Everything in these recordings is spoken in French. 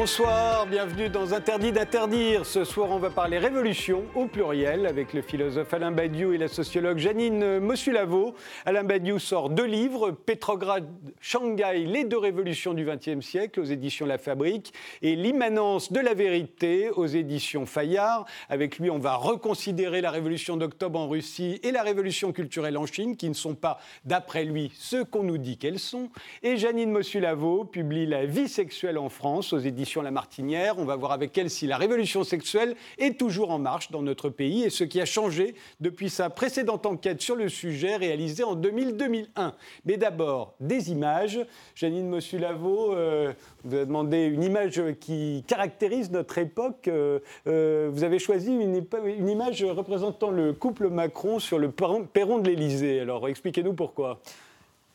Bonsoir, bienvenue dans Interdit d'interdire. Ce soir, on va parler révolution au pluriel avec le philosophe Alain Badiou et la sociologue Janine Mossulavo. Alain Badiou sort deux livres, Pétrograd, Shanghai, les deux révolutions du XXe siècle aux éditions La Fabrique et L'immanence de la vérité aux éditions Fayard. Avec lui, on va reconsidérer la révolution d'octobre en Russie et la révolution culturelle en Chine, qui ne sont pas, d'après lui, ce qu'on nous dit qu'elles sont. Et Janine Mossulavo publie La vie sexuelle en France aux éditions la Martinière. On va voir avec elle si la révolution sexuelle est toujours en marche dans notre pays et ce qui a changé depuis sa précédente enquête sur le sujet réalisée en 2000-2001. Mais d'abord, des images. Janine Mossulavo, euh, vous avez demandé une image qui caractérise notre époque. Euh, euh, vous avez choisi une, image représentant le couple Macron sur le perron de l'Élysée. Alors expliquez-nous pourquoi.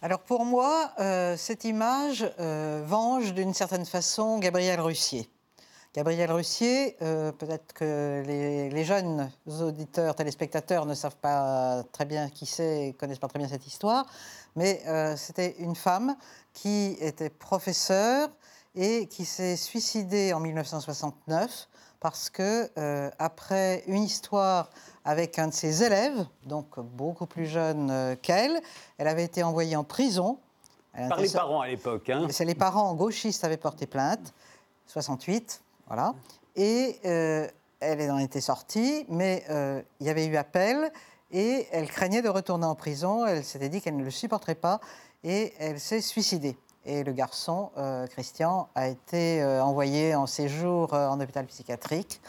Alors pour moi, euh, cette image euh, venge d'une certaine façon Gabriel Russier. Gabriel Russier, euh, peut-être que les, jeunes auditeurs, téléspectateurs ne savent pas très bien qui c'est, connaissent pas très bien cette histoire, mais c'était une femme qui était professeure et qui s'est suicidée en 1969 parce que après une histoire avec un de ses élèves, donc beaucoup plus jeune euh, qu'elle. Elle avait été envoyée en prison. Par les parents à l'époque. Hein. C'est les parents gauchistes avaient porté plainte, 68, voilà. Et euh, elle en était sortie, mais euh, il y avait eu appel et elle craignait de retourner en prison. Elle s'était dit qu'elle ne le supporterait pas et elle s'est suicidée. Et le garçon, Christian, a été envoyé en séjour en hôpital psychiatrique.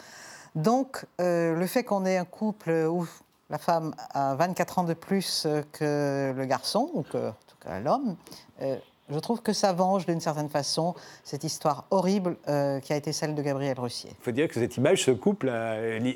Donc, euh, le fait qu'on ait un couple où la femme a 24 ans de plus que le garçon, ou que, en tout cas l'homme, euh, je trouve que ça venge d'une certaine façon cette histoire horrible euh, qui a été celle de Gabriel Russier. Il faut dire que cette image, ce couple,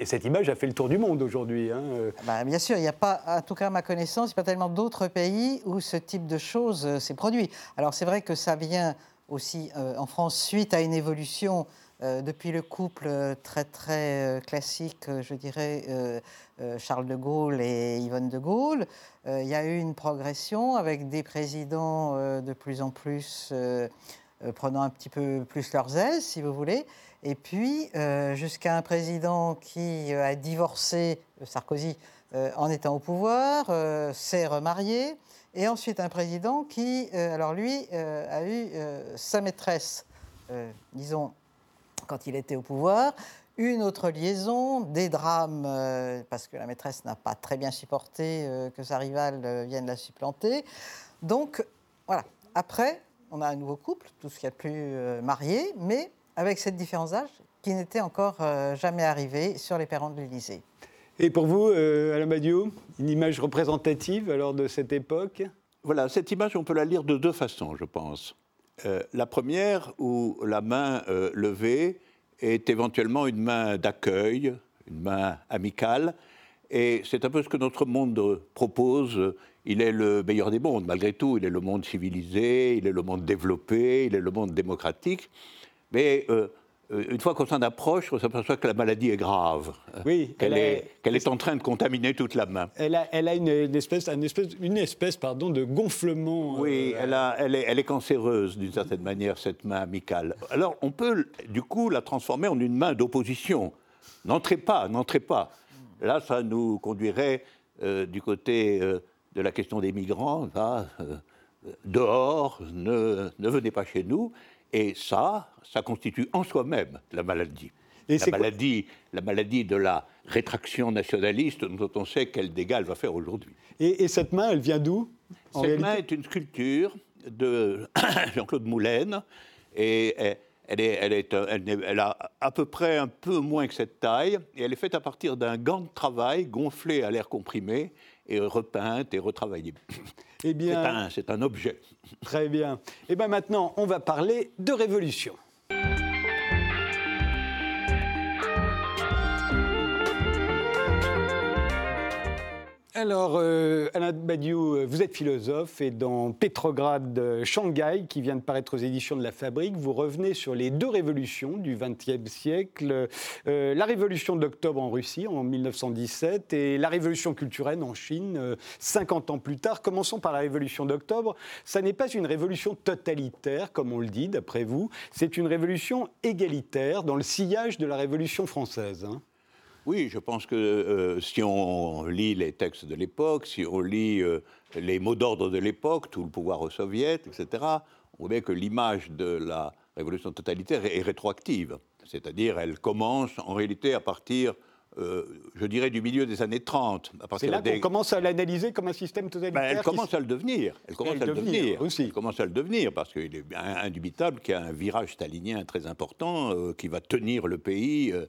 cette image a fait le tour du monde aujourd'hui. Hein. Bah, bien sûr, il n'y a pas, en tout cas à ma connaissance, il n'y a pas tellement d'autres pays où ce type de choses s'est produit. Alors c'est vrai que ça vient aussi en France suite à une évolution euh, depuis le couple euh, très très euh, classique, je dirais, Charles de Gaulle et Yvonne de Gaulle, il y a eu une progression avec des présidents de plus en plus prenant un petit peu plus leurs aises, si vous voulez. Et puis, jusqu'à un président qui a divorcé, Sarkozy, en étant au pouvoir, s'est remarié. Et ensuite, un président qui, alors lui, a eu sa maîtresse, disons, quand il était au pouvoir, une autre liaison, des drames, euh, parce que la maîtresse n'a pas très bien supporté euh, que sa rivale euh, vienne la supplanter. Donc, voilà. Après, on a un nouveau couple, tout ce qui a plus marié, mais avec cette différence d'âge qui n'était encore jamais arrivée sur les perrons de l'Élysée. Et pour vous, Alain Badiou, une image représentative alors de cette époque? Voilà, cette image, on peut la lire de deux façons, je pense. Euh, la première, où la main euh, levée est éventuellement une main d'accueil, une main amicale, et c'est un peu ce que notre monde propose. Il est le meilleur des mondes, malgré tout. Il est le monde civilisé, il est le monde développé, il est le monde démocratique. Mais euh, une fois qu'on s'en approche, on s'aperçoit que la maladie est grave. Oui, qu'elle est, qu'elle est en train de contaminer toute la main. Elle a, elle a une, espèce, une espèce, une espèce pardon, de gonflement. Oui, euh, elle, a, elle, est, elle est cancéreuse d'une certaine manière, cette main amicale. Alors on peut du coup la transformer en une main d'opposition. N'entrez pas, n'entrez pas. Là, ça nous conduirait euh, du côté de la question des migrants. dehors, ne, ne venez pas chez nous. Et ça, ça constitue en soi-même la maladie. la, maladie la maladie de la rétraction nationaliste dont on sait quel dégât elle va faire aujourd'hui. Et, cette main, elle vient d'où Cette main est une sculpture de Jean-Claude Moulin. Et elle, est, elle, est, elle, a à peu près un peu moins que cette taille. Et elle est faite à partir d'un gant de travail gonflé à l'air comprimé et repeinte et retravaillée. Eh bien, c'est un, objet. Très bien. Et eh bien maintenant, on va parler de révolution. Alors, euh, Alain Badiou, euh, vous êtes philosophe et dans Pétrograd euh, Shanghai, qui vient de paraître aux éditions de la Fabrique, vous revenez sur les deux révolutions du XXe siècle. la révolution d'octobre en Russie en 1917 et la révolution culturelle en Chine 50 ans plus tard. Commençons par la révolution d'octobre. Ça n'est pas une révolution totalitaire, comme on le dit, d'après vous. C'est une révolution égalitaire dans le sillage de la révolution française. Hein. Oui, je pense que euh, si on lit les textes de l'époque, si on lit euh, les mots d'ordre de l'époque, tout le pouvoir aux soviets, etc., on voit que l'image de la révolution totalitaire est rétroactive. C'est-à-dire, elle commence en réalité à partir euh, je dirais, du milieu des années 30. C'est là qu'on commence à l'analyser comme un système totalitaire. Ben, elle commence à le devenir. Elle commence à le devenir. Aussi. Elle commence à le devenir parce qu'il est indubitable qu'il y a un virage stalinien très important euh, qui va tenir le pays euh,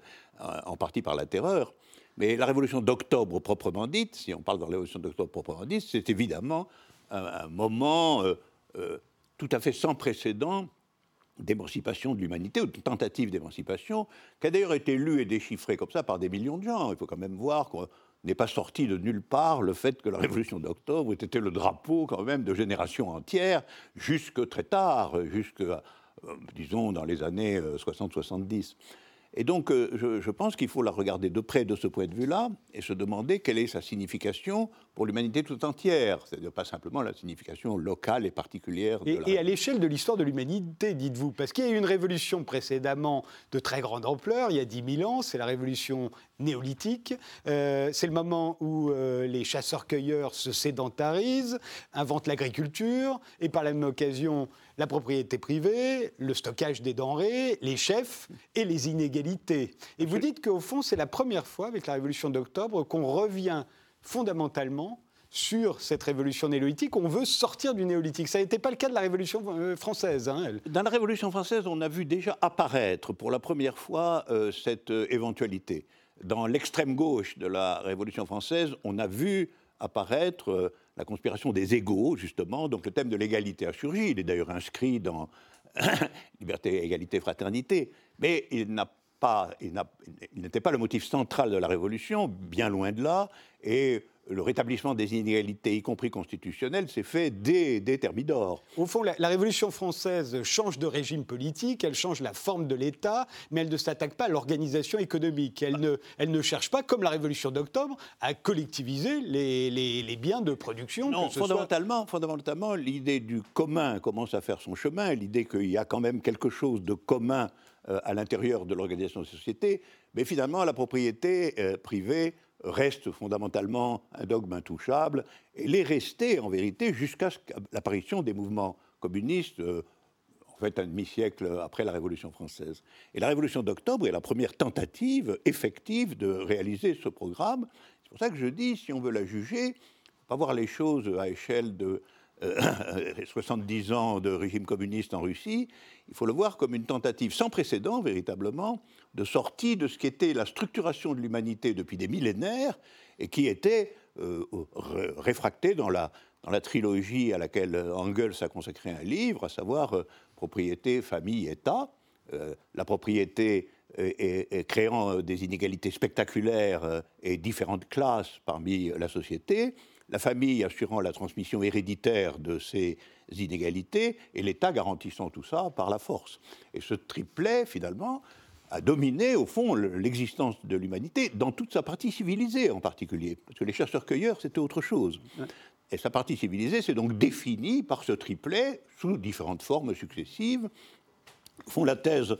en partie par la terreur. Mais la révolution d'octobre proprement dite, si on parle de la révolution d'octobre proprement dite, c'est évidemment un, moment tout à fait sans précédent d'émancipation de l'humanité, ou de tentative d'émancipation, qui a d'ailleurs été lue et déchiffrée comme ça par des millions de gens. Il faut quand même voir qu'on n'est pas sorti de nulle part le fait que la révolution d'octobre était le drapeau quand même de générations entières, jusque très tard, jusque, euh, disons, dans les années 60-70. Euh, et donc, euh, je, pense qu'il faut la regarder de près de ce point de vue-là et se demander quelle est sa signification pour l'humanité tout entière. C'est-à-dire pas simplement la signification locale et particulière. De et, la... et à l'échelle de l'histoire de l'humanité, dites-vous, parce qu'il y a eu une révolution précédemment de très grande ampleur, il y a 10 000 ans, c'est la révolution néolithique. Euh, c'est le moment où euh, les chasseurs-cueilleurs se sédentarisent, inventent l'agriculture et par la même occasion la propriété privée, le stockage des denrées, les chefs et les inégalités. Et vous dites qu'au fond, c'est la première fois avec la révolution d'octobre qu'on revient fondamentalement sur cette révolution néolithique, on veut sortir du néolithique. Ça n'était pas le cas de la Révolution euh, française. Hein, Dans la Révolution française, on a vu déjà apparaître pour la première fois cette éventualité dans l'extrême gauche de la Révolution française, on a vu apparaître euh, la conspiration des égaux, justement. Donc le thème de l'égalité a surgi. Il est d'ailleurs inscrit dans Liberté, égalité, fraternité. Mais il n'a pas, il n'était pas le motif central de la Révolution, bien loin de là. Et le rétablissement des inégalités, y compris constitutionnelles, s'est fait dès, dès Thermidor. Au fond, la, Révolution française change de régime politique, elle change la forme de l'État, mais elle ne s'attaque pas à l'organisation économique. Elle ne, elle ne cherche pas, comme la Révolution d'octobre, à collectiviser les, les, biens de production. Non, fondamentalement, fondamentalement l'idée du commun commence à faire son chemin, l'idée qu'il y a quand même quelque chose de commun à l'intérieur de l'organisation de la société, mais finalement, la propriété euh, privée reste fondamentalement un dogme intouchable, et l'est resté en vérité jusqu'à l'apparition des mouvements communistes, euh, en fait un demi-siècle après la Révolution française. Et la Révolution d'octobre est la première tentative effective de réaliser ce programme. C'est pour ça que je dis, si on veut la juger, pas voir les choses à échelle de 70 euh, ans de régime communiste en Russie, il faut le voir comme une tentative sans précédent, véritablement, de sortie de ce qui était la structuration de l'humanité depuis des millénaires et qui était euh, réfracté dans la, dans la trilogie à laquelle Engels a consacré un livre, à savoir euh, propriété, famille, État. la propriété créant des inégalités spectaculaires et différentes classes parmi la société, la famille assurant la transmission héréditaire de ces inégalités et l'État garantissant tout ça par la force. Et ce triplet, finalement, a dominé, au fond, l'existence de l'humanité, dans toute sa partie civilisée en particulier. Parce que les chasseurs-cueilleurs, c'était autre chose. Et sa partie civilisée s'est donc définie par ce triplet, sous différentes formes successives. Au fond, la thèse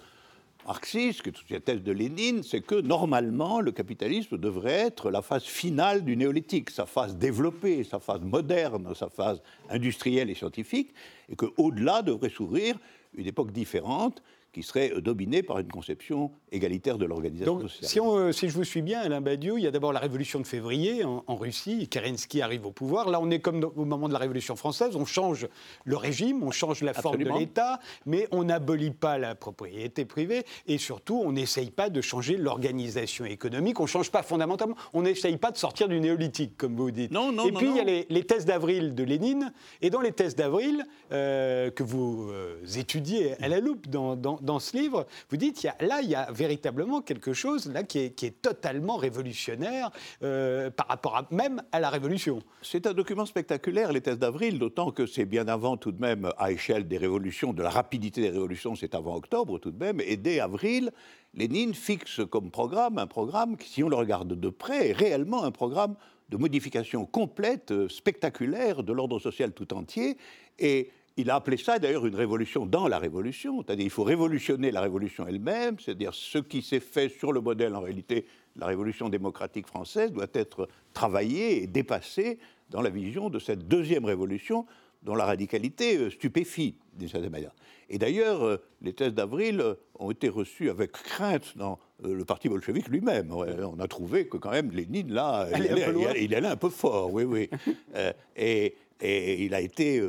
marxiste, que toute la thèse de Lénine, c'est que normalement, le capitalisme devrait être la phase finale du néolithique, sa phase développée, sa phase moderne, sa phase industrielle et scientifique, et qu'au-delà devrait s'ouvrir une époque différente qui serait euh, dominé par une conception égalitaire de l'organisation sociale. Si, euh, si, je vous suis bien, Alain Badiou, il y a d'abord la révolution de février en, Russie, Kerensky arrive au pouvoir. Là, on est comme au moment de la révolution française, on change le régime, on change la forme de l'État, mais on n'abolit pas la propriété privée et surtout, on n'essaye pas de changer l'organisation économique, on ne change pas fondamentalement, on n'essaye pas de sortir du néolithique, comme vous dites. Non, non, et puis, il y a les, les thèses d'avril de Lénine, et dans les thèses d'avril, euh, que vous étudiez à la loupe dans dans, ce livre, vous dites, y là, il y a véritablement quelque chose là, qui, est, totalement révolutionnaire euh, par rapport même à la Révolution. C'est un document spectaculaire, les thèses d'avril, d'autant que c'est bien avant tout de même, à échelle des révolutions, de la rapidité des révolutions, c'est avant octobre tout de même, et dès avril, Lénine fixe comme programme un programme qui, si on le regarde de près, est réellement un programme de modification complète, euh, spectaculaire de l'ordre social tout entier. Et il a appelé ça d'ailleurs une révolution dans la révolution, c'est-à-dire il faut révolutionner la révolution elle-même, c'est-à-dire ce qui s'est fait sur le modèle en réalité de la révolution démocratique française doit être travaillé et dépassé dans la vision de cette deuxième révolution dont la radicalité euh, stupéfie d'une certaine manière. Et d'ailleurs, euh, les thèses d'avril ont été reçues avec crainte dans euh, le parti bolchevique lui-même. On a trouvé que quand même Lénine, là, il allait, il, un peu fort, oui, oui. et, et, il a été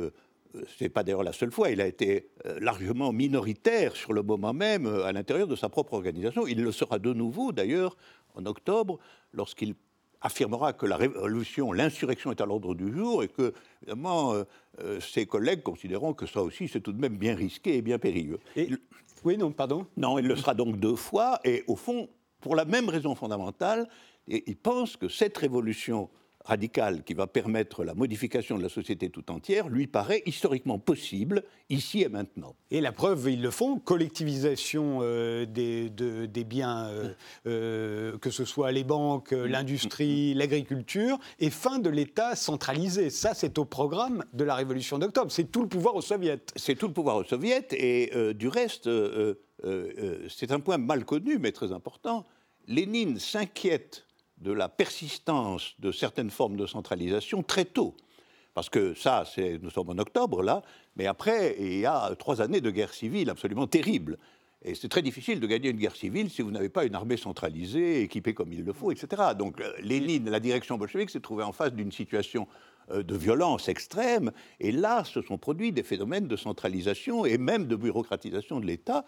c'est pas d'ailleurs la seule fois, il a été largement minoritaire sur le moment même à l'intérieur de sa propre organisation. Il le sera de nouveau d'ailleurs en octobre lorsqu'il affirmera que la révolution, l'insurrection est à l'ordre du jour et que, évidemment, euh, euh, ses collègues considéreront que ça aussi, c'est tout de même bien risqué et bien périlleux. Oui, non, pardon Non, il le sera donc deux fois et, au fond, pour la même raison fondamentale, il pense que cette révolution radical qui va permettre la modification de la société tout entière lui paraît historiquement possible ici et maintenant. Et la preuve, ils le font, collectivisation euh, des, des, biens, euh, euh, que ce soit les banques, l'industrie, l'agriculture, et fin de l'État centralisé. Ça, c'est au programme de la Révolution d'octobre. C'est tout le pouvoir aux soviets. C'est tout le pouvoir aux soviets, et du reste, c'est un point mal connu, mais très important. Lénine s'inquiète de la persistance de certaines formes de centralisation très tôt. Parce que ça, nous sommes en octobre là, mais après, il y a trois années de guerre civile absolument terrible. Et c'est très difficile de gagner une guerre civile si vous n'avez pas une armée centralisée, équipée comme il le faut, etc. Donc euh, Lénine, la direction bolchevique, s'est trouvée en face d'une situation euh, de violence extrême. Et là, se sont produits des phénomènes de centralisation et même de bureaucratisation de l'État,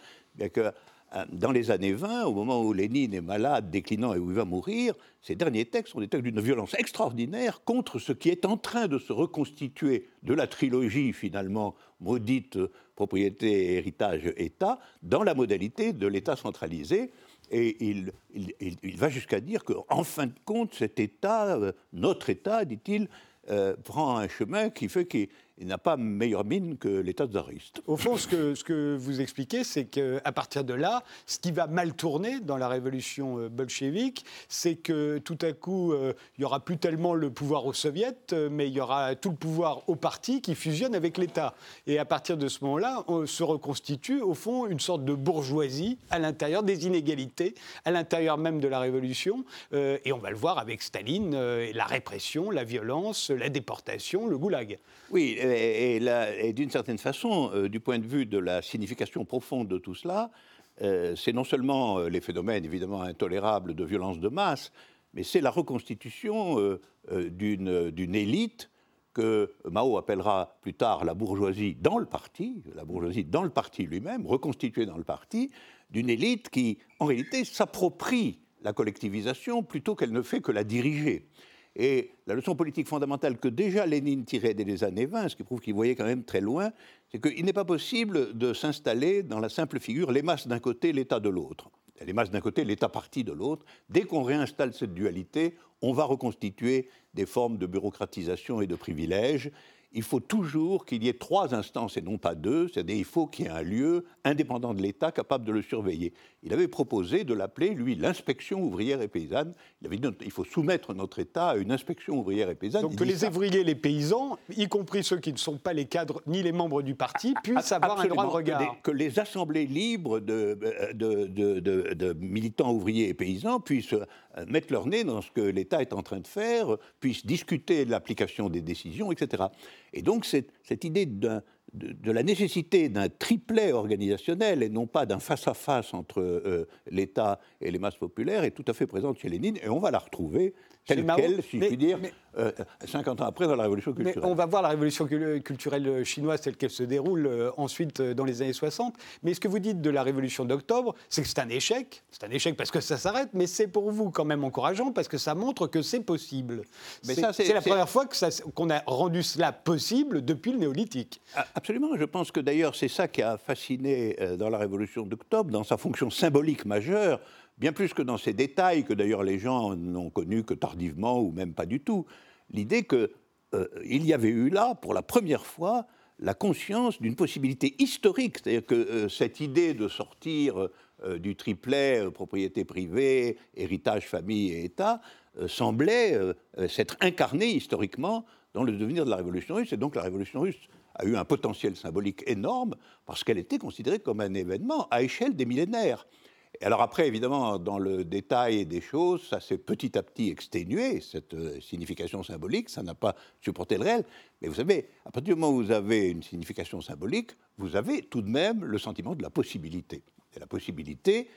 dans les années 20, au moment où Lénine est malade, déclinant et où il va mourir, ces derniers textes sont des textes d'une violence extraordinaire contre ce qui est en train de se reconstituer de la trilogie finalement maudite propriété, héritage, État, dans la modalité de l'État centralisé. Et il, va jusqu'à dire qu'en fin de compte, cet État, euh, notre État, dit-il, euh, prend un chemin qui fait qu'il il n'a pas meilleure mine que l'État tsariste. Au fond, ce que, ce que vous expliquez, c'est qu'à partir de là, ce qui va mal tourner dans la révolution euh, bolchevique, c'est que tout à coup, euh, il n'y aura plus tellement le pouvoir aux soviets, euh, mais il y aura tout le pouvoir au parti qui fusionne avec l'État. Et à partir de ce moment-là, on se reconstitue, au fond, une sorte de bourgeoisie à l'intérieur des inégalités, à l'intérieur même de la révolution. et on va le voir avec Staline, la répression, la violence, la déportation, le goulag. Oui, et, d'une certaine façon, euh, du point de vue de la signification profonde de tout cela, euh, c'est non seulement euh, les phénomènes évidemment intolérables de violence de masse, mais c'est la reconstitution d'une élite que Mao appellera plus tard la bourgeoisie dans le parti, la bourgeoisie dans le parti lui-même, reconstituée dans le parti, d'une élite qui, en réalité, s'approprie la collectivisation plutôt qu'elle ne fait que la diriger. Et la leçon politique fondamentale que déjà Lénine tirait dès les années 20, ce qui prouve qu'il voyait quand même très loin, c'est qu'il n'est pas possible de s'installer dans la simple figure les masses d'un côté, l'État de l'autre. Les masses d'un côté, l'État parti de l'autre. Dès qu'on réinstalle cette dualité, on va reconstituer des formes de bureaucratisation et de privilèges il faut toujours qu'il y ait trois instances et non pas deux, c'est-à-dire il faut qu'il y ait un lieu indépendant de l'État capable de le surveiller. Il avait proposé de l'appeler, lui, l'inspection ouvrière et paysanne. Il avait dit il faut soumettre notre État à une inspection ouvrière et paysanne. Donc que les ouvriers, les paysans, y compris ceux qui ne sont pas les cadres ni les membres du parti, puissent avoir un droit de regard. Que les, assemblées libres de, de, militants ouvriers et paysans puissent euh, mettre leur nez dans ce que l'État est en train de faire, puissent discuter de l'application des décisions, etc. Et donc cette, idée de, de, la nécessité d'un triplet organisationnel et non pas d'un face-à-face entre euh, l'État et les masses populaires est tout à fait présente chez Lénine et on va la retrouver telle qu'elle, si je puis dire, 50 euh, ans après dans la révolution culturelle. on va voir la révolution culturelle chinoise telle qu'elle se déroule euh, ensuite dans les années 60. Mais ce que vous dites de la révolution d'octobre, c'est que c'est un échec. C'est un échec parce que ça s'arrête, mais c'est pour vous quand même encourageant parce que ça montre que c'est possible. C'est la première fois qu'on a rendu cela possible depuis le néolithique. Ah, Absolument. Je pense que d'ailleurs, c'est ça qui a fasciné euh, dans la Révolution d'octobre, dans sa fonction symbolique majeure, bien plus que dans ses détails, que d'ailleurs les gens n'ont connu que tardivement ou même pas du tout. L'idée qu'il euh, y avait eu là, pour la première fois, la conscience d'une possibilité historique, c'est-à-dire que euh, cette idée de sortir du triplet propriété privée, héritage, famille et État semblait s'être incarnée historiquement dans le devenir de la Révolution russe. Et donc la Révolution russe a eu un potentiel symbolique énorme parce qu'elle était considérée comme un événement à échelle des millénaires. Alors après, évidemment, dans le détail des choses, ça s'est petit à petit exténué, cette euh, signification symbolique, ça n'a pas supporté le réel. Mais vous savez, à partir du moment où vous avez une signification symbolique, vous avez tout de même le sentiment de la possibilité. Et la possibilité,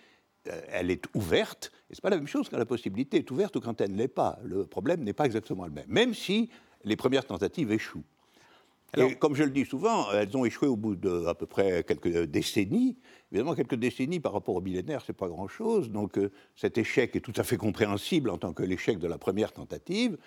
euh, elle est ouverte, et ce n'est pas la même chose quand la possibilité est ouverte ou quand elle ne l'est pas. Le problème n'est pas exactement le même, même si les premières tentatives échouent. Comme je le dis souvent, elles ont échoué au bout de à peu près quelques décennies. Évidemment, quelques décennies par rapport au millénaire, c'est pas grand-chose. Donc, euh, cet échec est tout à fait compréhensible en tant que l'échec de la première tentative.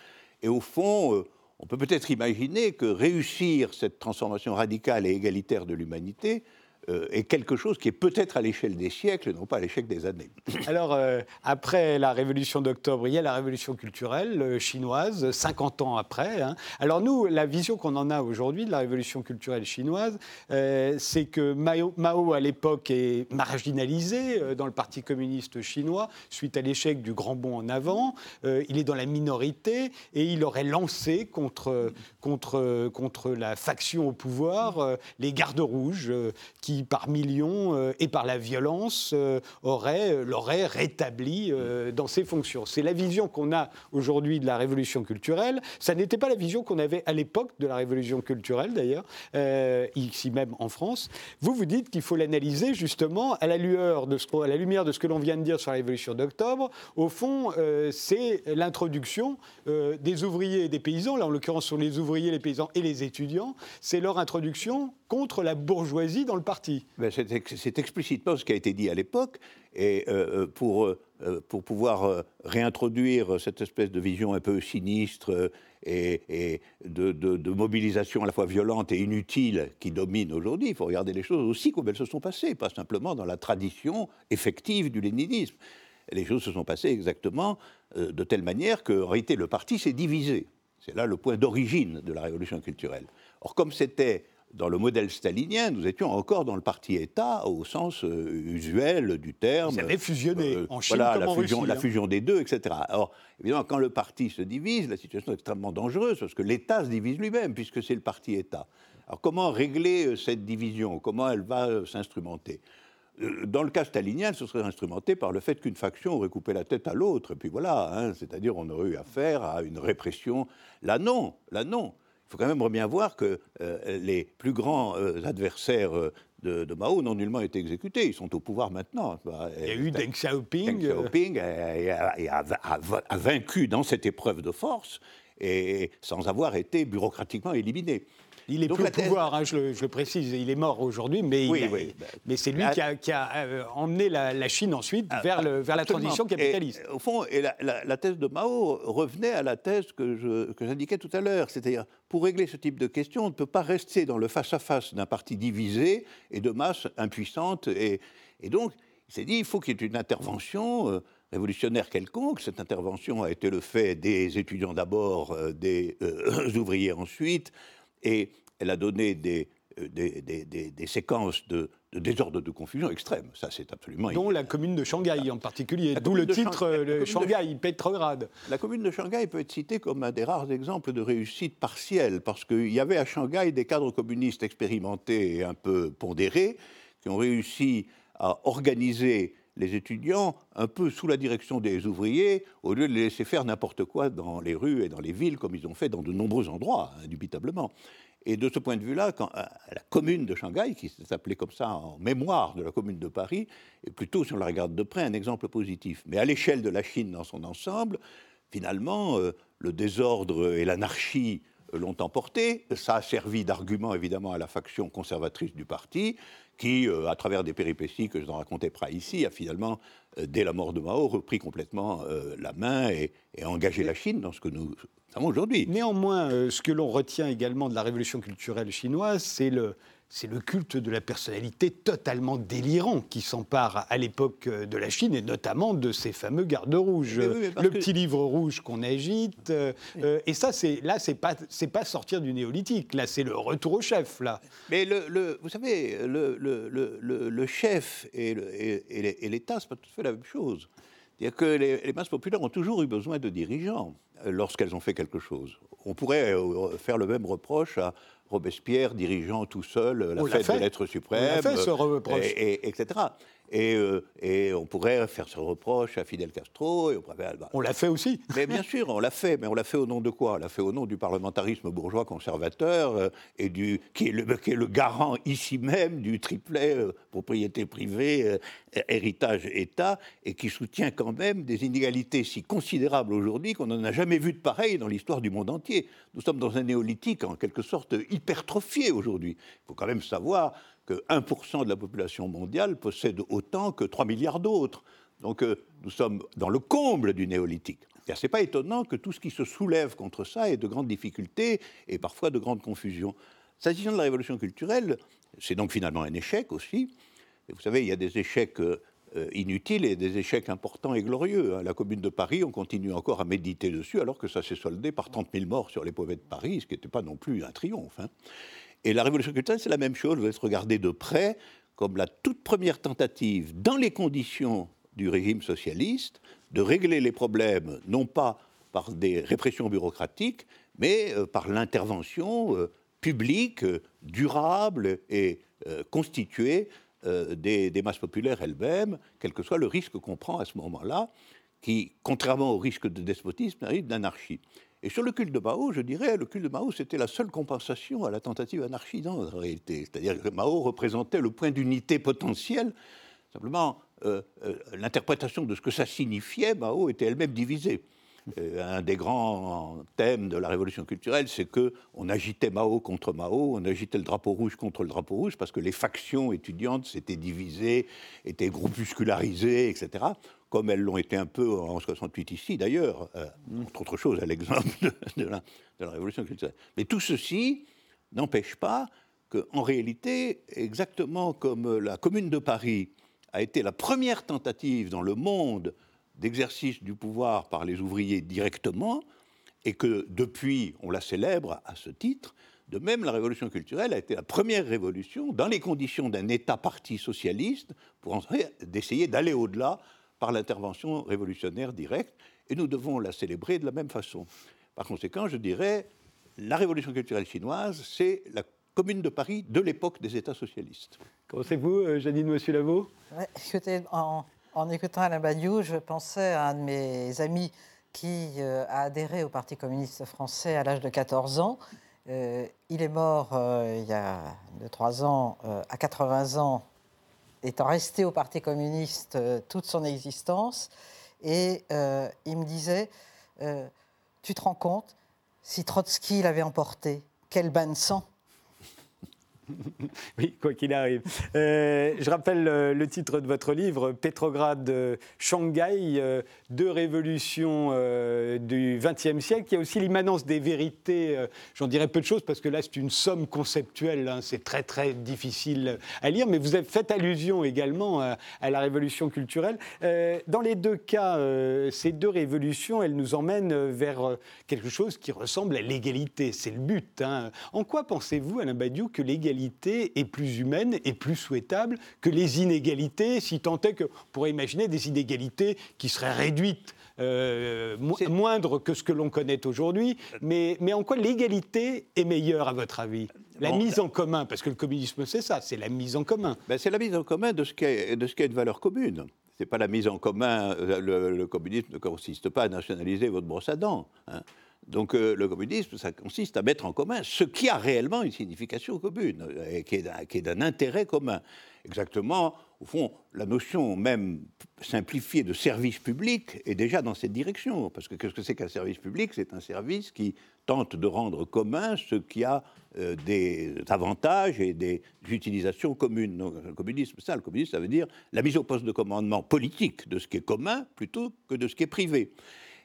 Et au fond, euh, on peut peut-être imaginer que réussir cette transformation radicale et égalitaire de l'humanité, euh, est quelque chose qui est peut-être à l'échelle des siècles, non pas à l'échelle des années. Alors, euh, après la révolution d'octobre, il y a la révolution culturelle euh, chinoise, 50 ans après. Hein. Alors nous, la vision qu'on en a aujourd'hui de la révolution culturelle chinoise, c'est que Mao, Mao à l'époque, est marginalisé dans le Parti communiste chinois suite à l'échec du grand bond en avant. il est dans la minorité et il aurait lancé contre, contre, contre la faction au pouvoir les gardes rouges qui par millions euh, et par la violence, euh, aurait, euh, l'aurait rétabli dans ses fonctions. C'est la vision qu'on a aujourd'hui de la révolution culturelle. Ça n'était pas la vision qu'on avait à l'époque de la révolution culturelle, d'ailleurs, ici même en France. Vous, vous dites qu'il faut l'analyser justement à la, lueur de à la lumière de ce que l'on vient de dire sur la révolution d'octobre. Au fond, c'est l'introduction des ouvriers et des paysans, là en l'occurrence sur les ouvriers, les paysans et les étudiants, c'est leur introduction contre la bourgeoisie dans le parti. Ben, c'est explicitement ce qui a été dit à l'époque. Et euh, euh, pour, euh, pour pouvoir réintroduire cette espèce de vision un peu sinistre et, de, mobilisation à la fois violente et inutile qui domine aujourd'hui, il faut regarder les choses aussi comme elles se sont passées, pas simplement dans la tradition effective du léninisme. Les choses se sont passées exactement de telle manière qu'en réalité le parti s'est divisé. C'est là le point d'origine de la révolution culturelle. Or, comme c'était dans le modèle stalinien, nous étions encore dans le parti-État au sens euh, usuel du terme. Vous avez fusionné euh, en Chine voilà, comme la en fusion, la hein. fusion des deux, etc. Alors, évidemment, quand le parti se divise, la situation est extrêmement dangereuse parce que l'État se divise lui-même puisque c'est le parti-État. Alors, comment régler euh, cette division? Comment elle va s'instrumenter? Dans le cas stalinien, elle se serait instrumentée par le fait qu'une faction aurait coupé la tête à l'autre, et puis voilà, hein, c'est-à-dire on aurait eu affaire à une répression. Là non, là non faut quand même bien voir que euh, les plus grands euh, adversaires euh, de, Mao n'ont nullement été exécutés. Ils sont au pouvoir maintenant. Il y a eu Deng Xiaoping. Deng Xiaoping a, vaincu dans cette épreuve de force et sans avoir été bureaucratiquement éliminé. Il est plus au pouvoir, hein, je, le, précise, il est mort aujourd'hui, mais, mais c'est lui ah. qui a, euh, emmené la, Chine ensuite ah, vers, le, vers la transition capitaliste. au fond, et la, thèse de Mao revenait à la thèse que j'indiquais tout à l'heure, c'est-à-dire pour régler ce type de questions, on ne peut pas rester dans le face-à-face d'un parti divisé et de masse impuissante. Et, donc, il s'est dit, il faut qu'il y ait une intervention. Euh, révolutionnaire quelconque. Cette intervention a été le fait des étudiants d'abord, euh, des ouvriers ensuite, et elle a donné des, euh, des, séquences de, désordre de confusion extrêmes. Ça, c'est absolument. Dont la commune de Shanghai en particulier, d'où le titre euh, Shanghai, Petrograd. La commune de Shanghai peut être citée comme un des rares exemples de réussite partielle, parce qu'il y avait à Shanghai des cadres communistes expérimentés et un peu pondérés qui ont réussi à organiser les étudiants un peu sous la direction des ouvriers, au lieu de les laisser faire n'importe quoi dans les rues et dans les villes, comme ils ont fait dans de nombreux endroits, indubitablement. Et de ce point de vue-là, la commune de Shanghai, qui s'appelait comme ça en mémoire de la commune de Paris, est plutôt, si on la regarde de près, un exemple positif. Mais à l'échelle de la Chine dans son ensemble, finalement, euh, le désordre et l'anarchie l'ont emporté. Ça a servi d'argument évidemment à la faction conservatrice du parti, qui, euh, à travers des péripéties que je n'en racontais pas ici, a finalement dès la mort de Mao, repris complètement la main et, engagé la Chine dans ce que nous savons aujourd'hui. Néanmoins, ce que l'on retient également de la révolution culturelle chinoise, c'est le, c'est le culte de la personnalité totalement délirant qui s'empare à l'époque de la Chine et notamment de ces fameux gardes rouges. le petit livre rouge qu'on agite. Euh, euh, et ça, c'est là, c'est pas c'est pas sortir du néolithique. Là, c'est le retour au chef. Là. Mais le, vous savez, le, le chef et l'État, c'est pas tout à fait la même chose. C'est-à-dire que les, les masses populaires ont toujours eu besoin de dirigeants euh, lorsqu'elles ont fait quelque chose. On pourrait faire le même reproche à Robespierre dirigeant tout seul la fête de l'être suprême, et, etc. Euh, et, on pourrait faire ce reproche à Fidel Castro. Et on, l'a fait aussi. Mais bien sûr, on l'a fait. Mais on l'a fait au nom de quoi? On l'a fait au nom du parlementarisme bourgeois conservateur, euh, et du, qui, est le, qui est le garant ici même du triplet euh, propriété privée, héritage État, et qui soutient quand même des inégalités si considérables aujourd'hui qu'on n'en a jamais vu de pareil dans l'histoire du monde entier. Nous sommes dans un néolithique en quelque sorte hypertrophié aujourd'hui. Il faut quand même savoir que 1% de la population mondiale possède autant que 3 milliards d'autres. Donc euh, nous sommes dans le comble du néolithique. Ce n'est pas étonnant que tout ce qui se soulève contre ça ait de grandes difficultés et parfois de grandes confusions. S'agissant de la révolution culturelle, c'est donc finalement un échec aussi. Vous savez, il y a des échecs euh, inutiles et des échecs importants et glorieux. Hein. La Commune de Paris, on continue encore à méditer dessus, alors que ça s'est soldé par 30 000 morts sur les pauvres de Paris, ce qui n'était pas non plus un triomphe. Hein. Et la révolution culturelle, c'est la même chose. Vous allez se regarder de près comme la toute première tentative, dans les conditions du régime socialiste, de régler les problèmes, non pas par des répressions bureaucratiques, mais euh, par l'intervention euh, publique, euh, durable et constituée des, des, masses populaires elles-mêmes, quel que soit le risque qu'on prend à ce moment-là, qui, contrairement au risque de despotisme, arrive d'anarchie. Et sur le culte de Mao, je dirais, le culte de Mao, c'était la seule compensation à la tentative anarchisante, en réalité. C'est-à-dire que Mao représentait le point d'unité potentiel. Simplement, euh, euh, l'interprétation de ce que ça signifiait, Mao était elle-même divisée. Euh, un des grands thèmes de la révolution culturelle, c'est que on agitait Mao contre Mao, on agitait le drapeau rouge contre le drapeau rouge, parce que les factions étudiantes s'étaient divisées, étaient groupuscularisées, etc comme elles l'ont été un peu en 68 ici d'ailleurs, euh, entre autres choses à l'exemple de, la, Révolution culturelle. Mais tout ceci n'empêche pas qu'en réalité, exactement comme la Commune de Paris a été la première tentative dans le monde d'exercice du pouvoir par les ouvriers directement, et que depuis on la célèbre à ce titre, de même, la révolution culturelle a été la première révolution dans les conditions d'un État parti socialiste pour d'essayer d'aller au-delà par l'intervention révolutionnaire directe, et nous devons la célébrer de la même façon. Par conséquent, je dirais, la révolution culturelle chinoise, c'est la commune de Paris de l'époque des États socialistes. Pensez-vous, euh, Janine Monsieur Lavaux en, en, écoutant Alain Badiou, je pensais à un de mes amis qui euh, a adhéré au Parti communiste français à l'âge de 14 ans. Euh, il est mort il y a 2-3 ans, à 80 ans, étant resté au Parti communiste euh, toute son existence. Et euh, il me disait, euh, tu te rends compte, si Trotsky l'avait emporté, quel bain de sang oui, quoi qu'il arrive. Euh, je rappelle euh, le titre de votre livre, Pétrograd, euh, Shanghai, deux révolutions du XXe siècle. Il y a aussi l'immanence des vérités. J'en dirais peu de choses parce que là, c'est une somme conceptuelle. Hein. c'est très, très difficile à lire. Mais vous avez fait allusion également à, la révolution culturelle. dans les deux cas, ces deux révolutions, elles nous emmènent vers quelque chose qui ressemble à l'égalité. C'est le but. Hein. En quoi pensez-vous, Alain Badiou, que l'égalité est plus humaine et plus souhaitable que les inégalités, si tant est qu'on pourrait imaginer des inégalités qui seraient réduites euh, moindres que ce que l'on connaît aujourd'hui. Mais, mais en quoi l'égalité est meilleure, à votre avis? La mise en commun, parce que le communisme, c'est ça, c'est la mise en commun. Ben, c'est la mise en commun de ce qui est, de ce qui est une valeur commune. Ce n'est pas la mise en commun. Le, communisme ne consiste pas à nationaliser votre brosse à dents. Hein. Donc le communisme, ça consiste à mettre en commun ce qui a réellement une signification commune et qui est d'un intérêt commun. Exactement, au fond, la notion même simplifiée de service public est déjà dans cette direction. Parce que qu'est-ce que c'est qu'un service public? C'est un service qui tente de rendre commun ce qui a euh, des avantages et des utilisations communes. Donc, le communisme, ça, le communisme, ça veut dire la mise au poste de commandement politique de ce qui est commun plutôt que de ce qui est privé.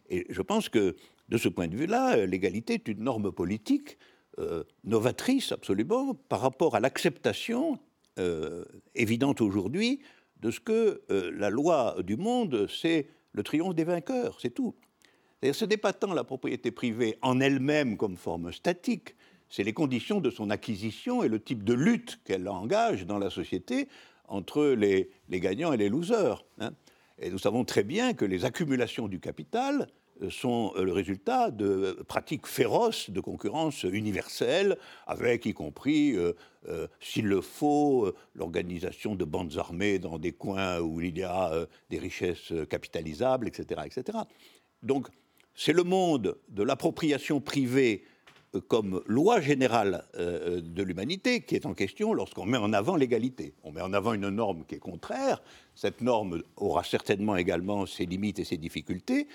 Et je pense que, de ce point de vue-là, l'égalité est une norme politique euh, novatrice absolument par rapport à l'acceptation euh, évidente aujourd'hui de ce que la loi du monde, c'est le triomphe des vainqueurs, c'est tout. Ce n'est pas tant la propriété privée en elle-même comme forme statique, c'est les conditions de son acquisition et le type de lutte qu'elle engage dans la société entre les, gagnants et les losers. Hein. Et nous savons très bien que les accumulations du capital euh, sont euh, le résultat de pratiques féroces de concurrence universelle, avec y compris, euh, s'il le faut, l'organisation de bandes armées dans des coins où il y a des richesses capitalisables, etc. etc. Donc c'est le monde de l'appropriation privée euh, comme loi générale euh, de l'humanité qui est en question lorsqu'on met en avant l'égalité. On met en avant une norme qui est contraire. Cette norme aura certainement également ses limites et ses difficultés,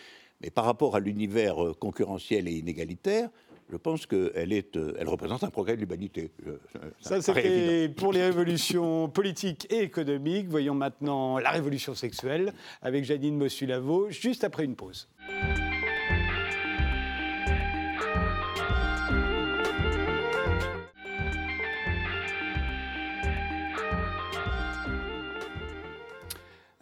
mais par rapport à l'univers euh, concurrentiel et inégalitaire, je pense qu'elle elle représente un progrès de l'humanité. Ça, c'était pour les révolutions politiques et économiques. Voyons maintenant la révolution sexuelle avec Janine Mossulavo, juste après une pause.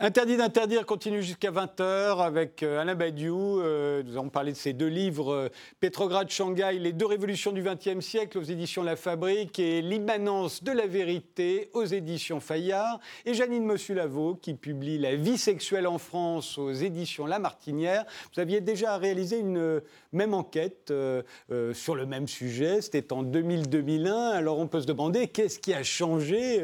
Interdit d'interdire continue jusqu'à 20h avec euh, Alain Badiou. Euh, nous avons parlé de ces deux livres, euh, Pétrograd, Shanghai, les deux révolutions du XXe siècle aux éditions La Fabrique et L'immanence de la vérité aux éditions Fayard. Et Janine Mossulavo qui publie La vie sexuelle en France aux éditions La Martinière. Vous aviez déjà réalisé une même enquête sur le même sujet, c'était en 2000-2001. Alors on peut se demander qu'est-ce qui a changé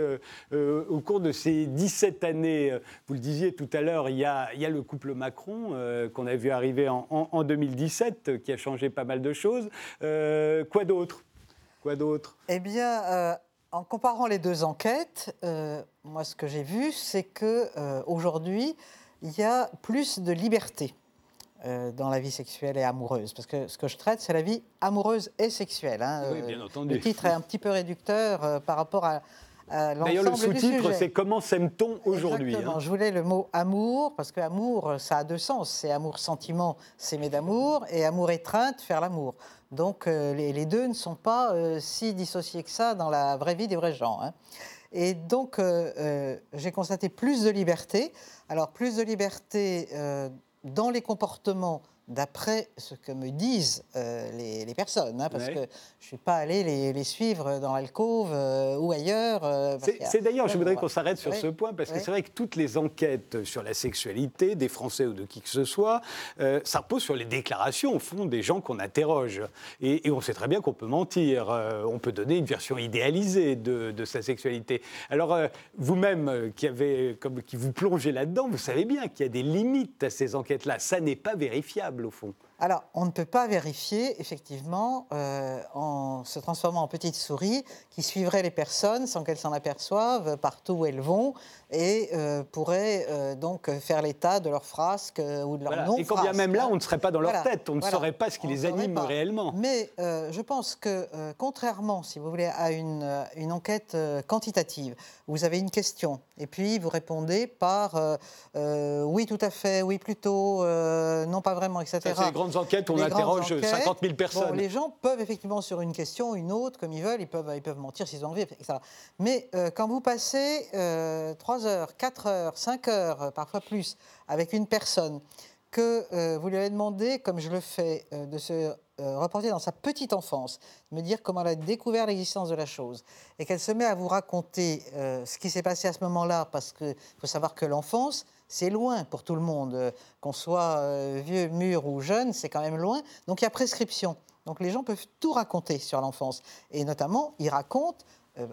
au cours de ces 17 années? Vous le disiez tout à l'heure, il, y a le couple Macron euh, qu'on a vu arriver en, 2017, qui a changé pas mal de choses. Euh, quoi d'autre? Quoi d'autre? Eh bien, euh, en comparant les deux enquêtes, moi, ce que j'ai vu, c'est que aujourd'hui, il y a plus de liberté dans la vie sexuelle et amoureuse. Parce que ce que je traite, c'est la vie amoureuse et sexuelle. Hein. Oui, bien entendu. Le titre est un petit peu réducteur par rapport à euh, D'ailleurs, le sous-titre, c'est Comment s'aime-t-on aujourd'hui hein? Je voulais le mot amour, parce que amour, ça a deux sens. C'est amour-sentiment, s'aimer d'amour, et amour-étreinte, faire l'amour. Donc, euh, les, deux ne sont pas euh, si dissociés que ça dans la vraie vie des vrais gens. Hein. Et donc, j'ai constaté plus de liberté. Alors, plus de liberté dans les comportements d'après ce que me disent euh, les, personnes, hein, parce que je ne suis pas allé les, suivre dans l'alcôve euh, ou ailleurs. Euh, c'est d'ailleurs, je voudrais qu'on s'arrête sur ce point, parce que c'est vrai que toutes les enquêtes sur la sexualité des Français ou de qui que ce soit, ça repose sur les déclarations, au fond, des gens qu'on interroge. Et, on sait très bien qu'on peut mentir, on peut donner une version idéalisée de, de sa sexualité. Alors, vous-même, qui, avez, comme, qui vous plongez là-dedans, vous savez bien qu'il y a des limites à ces enquêtes-là. Ça n'est pas vérifiable alors, on ne peut pas vérifier, effectivement, euh, en se transformant en petite souris, qui suivrait les personnes sans qu'elles s'en aperçoivent partout où elles vont et euh, pourrait euh, donc faire l'état de leur frasque ou de leur non-frasque. Et quand bien même là, on ne serait pas dans leur tête, on ne saurait pas ce qui les anime réellement. Mais je pense que, contrairement, si vous voulez, à une, une enquête quantitative, vous avez une question et puis vous répondez par oui, tout à fait, oui, plutôt, non, pas vraiment, etc enquêtes, on interroge 50 000 personnes. les gens peuvent effectivement sur une question, une autre, comme ils veulent, ils peuvent, ils peuvent mentir s'ils ont envie, etc. Mais euh, quand vous passez euh, 3 heures, 4 heures, 5 heures, euh, parfois plus, avec une personne, que euh, vous lui avez demandé, comme je le fais, de se reporter dans sa petite enfance, de me dire comment elle a découvert l'existence de la chose, et qu'elle se met à vous raconter ce qui s'est passé à ce moment-là, parce qu'il faut savoir que l'enfance, c'est loin pour tout le monde. Euh, qu'on soit euh, vieux, mûr ou jeune, c'est quand même loin. Donc il y a prescription. Donc les gens peuvent tout raconter sur l'enfance. Et notamment, ils racontent euh,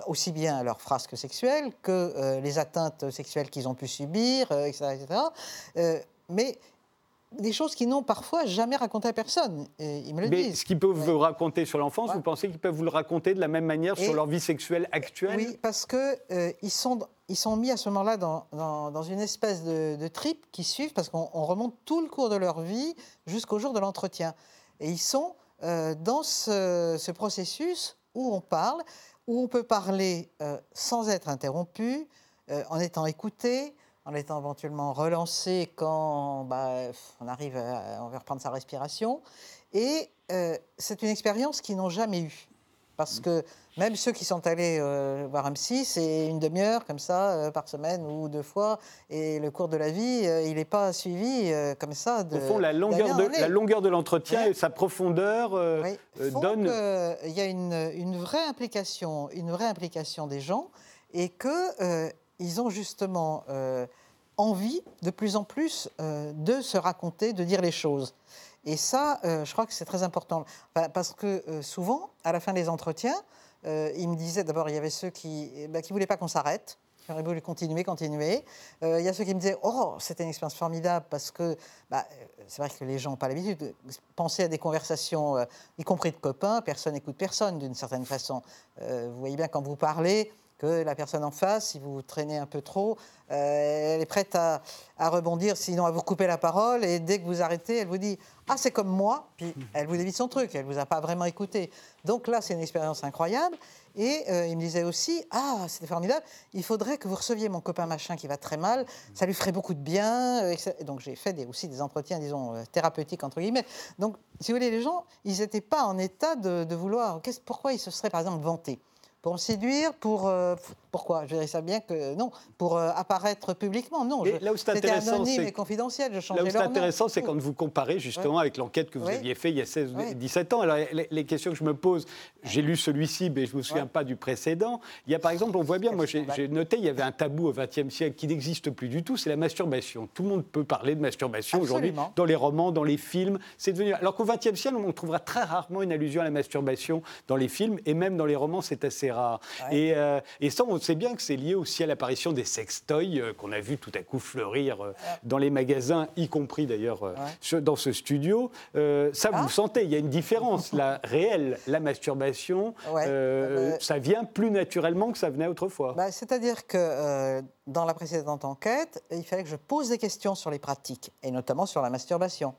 aussi bien leurs frasques sexuelles que les atteintes sexuelles qu'ils ont pu subir, etc. mais des choses qu'ils n'ont parfois jamais racontées à personne. Et ils me le Mais disent. ce qu'ils peuvent vous raconter sur l'enfance, Ouais. vous pensez qu'ils peuvent vous le raconter de la même manière Et- sur leur vie sexuelle actuelle? Oui, parce que euh, ils sont ils sont mis à ce moment-là dans, dans- dans une espèce de, de trip qui suivent parce qu'on on remonte tout le cours de leur vie jusqu'au jour de l'entretien. Et ils sont euh, dans ce, ce processus où on parle, où on peut parler euh, sans être interrompu, euh, en étant écouté, en étant éventuellement relancé quand bah, on arrive, à, on reprendre sa respiration. Et euh, c'est une expérience qu'ils n'ont jamais eue. Parce que même ceux qui sont allés euh, voir un psy, c'est une demi-heure comme ça euh, par semaine ou deux fois. Et le cours de la vie, euh, il n'est pas suivi euh, comme ça. De, Au fond, la longueur de, année. la longueur de l'entretien Ouais. et sa profondeur Oui, donne. que Il y a une, une vraie implication, une vraie implication des gens et qu'ils ont justement envie de plus en plus de se raconter, de dire les choses. Et ça, euh, je crois que c'est très important. Pa- Parce que euh, souvent, à la fin des entretiens, euh, ils me disaient, d'abord, il y avait ceux qui ne voulaient pas qu'on s'arrête, qui auraient voulu continuer, continuer. Euh, il y a ceux qui me disaient, oh, c'était une expérience formidable parce que bah, c'est vrai que les gens n'ont pas l'habitude de penser à des conversations, y compris de copains, personne n'écoute personne d'une certaine façon. Vous voyez bien quand vous parlez la personne en face, si vous traînez un peu trop, euh, elle est prête à, rebondir, sinon à vous couper la parole. Et dès que vous arrêtez, elle vous dit Ah, c'est comme moi. Puis elle vous évite son truc, elle ne vous a pas vraiment écouté. Donc là, c'est une expérience incroyable. Et euh, il me disait aussi Ah, c'était formidable, il faudrait que vous receviez mon copain machin qui va très mal, ça lui ferait beaucoup de bien. euh. Et donc j'ai fait des- aussi des entretiens, disons, thérapeutiques, entre guillemets. Donc, si vous voulez, les gens, ils n'étaient pas en état de, de vouloir. Pourquoi ils se seraient, par exemple, vantés? Pour me séduire, pour euh, pourquoi? Je dirais ça bien que non, pour euh, apparaître publiquement, non. Je- là où c'est intéressant, anonyme et confidentiel. Je Là où c'est intéressant, c'est quand vous comparez justement avec l'enquête que vous aviez fait il y a 16 ou Oui. 17 ans. Alors, les, les questions que je me pose, j'ai lu celui-ci, mais je ne me souviens Ouais. pas du précédent. Il y a par exemple, on voit bien, moi j'ai noté, il y avait un tabou au XXe siècle qui n'existe plus du tout, c'est la masturbation. Tout le monde peut parler de masturbation aujourd'hui dans les romans, dans les films. C'est devenu. Alors qu'au XXe siècle, on trouvera très rarement une allusion à la masturbation dans les films et même dans les romans, c'est assez rare. Ouais. Et, euh, et ça, on sait bien que c'est lié aussi à l'apparition des sextoys euh, qu'on a vu tout à coup fleurir euh, dans les magasins, y compris d'ailleurs euh, sur- dans ce studio. Euh, ça, vous Ah. sentez, il y a une différence. la réelle, la masturbation, Ouais. euh, Euh, ça vient plus naturellement que ça venait autrefois. Bah, C'est-à-dire que euh, dans la précédente enquête, il fallait que je pose des questions sur les pratiques, et notamment sur la masturbation.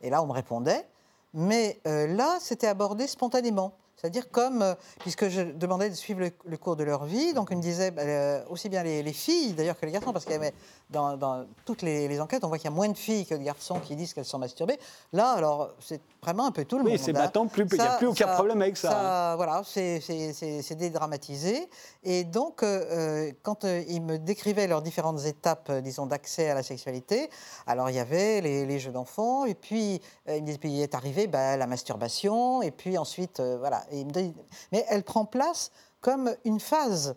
Et là, on me répondait, mais euh, là, c'était abordé spontanément. C'est-à-dire comme, euh, puisque je demandais de suivre le, le cours de leur vie, donc ils me disaient, bah, euh, aussi bien les, les filles d'ailleurs que les garçons, parce qu'il y avait dans, dans toutes les, les enquêtes, on voit qu'il y a moins de filles que de garçons qui disent qu'elles sont masturbées. Là, alors, c'est vraiment un peu tout le Oui, monde. c'est hein. maintenant plus- il y a plus aucun problème avec ça, hein. Voilà, c'est- c'est c'est- c'est dédramatisé. Et donc, euh, quand euh, ils me décrivaient leurs différentes étapes, euh, disons, d'accès à la sexualité, alors il y avait les, les jeux d'enfants, et puis me puis est arrivé bah, la masturbation, et puis ensuite, voilà. Mais elle prend place comme une phase.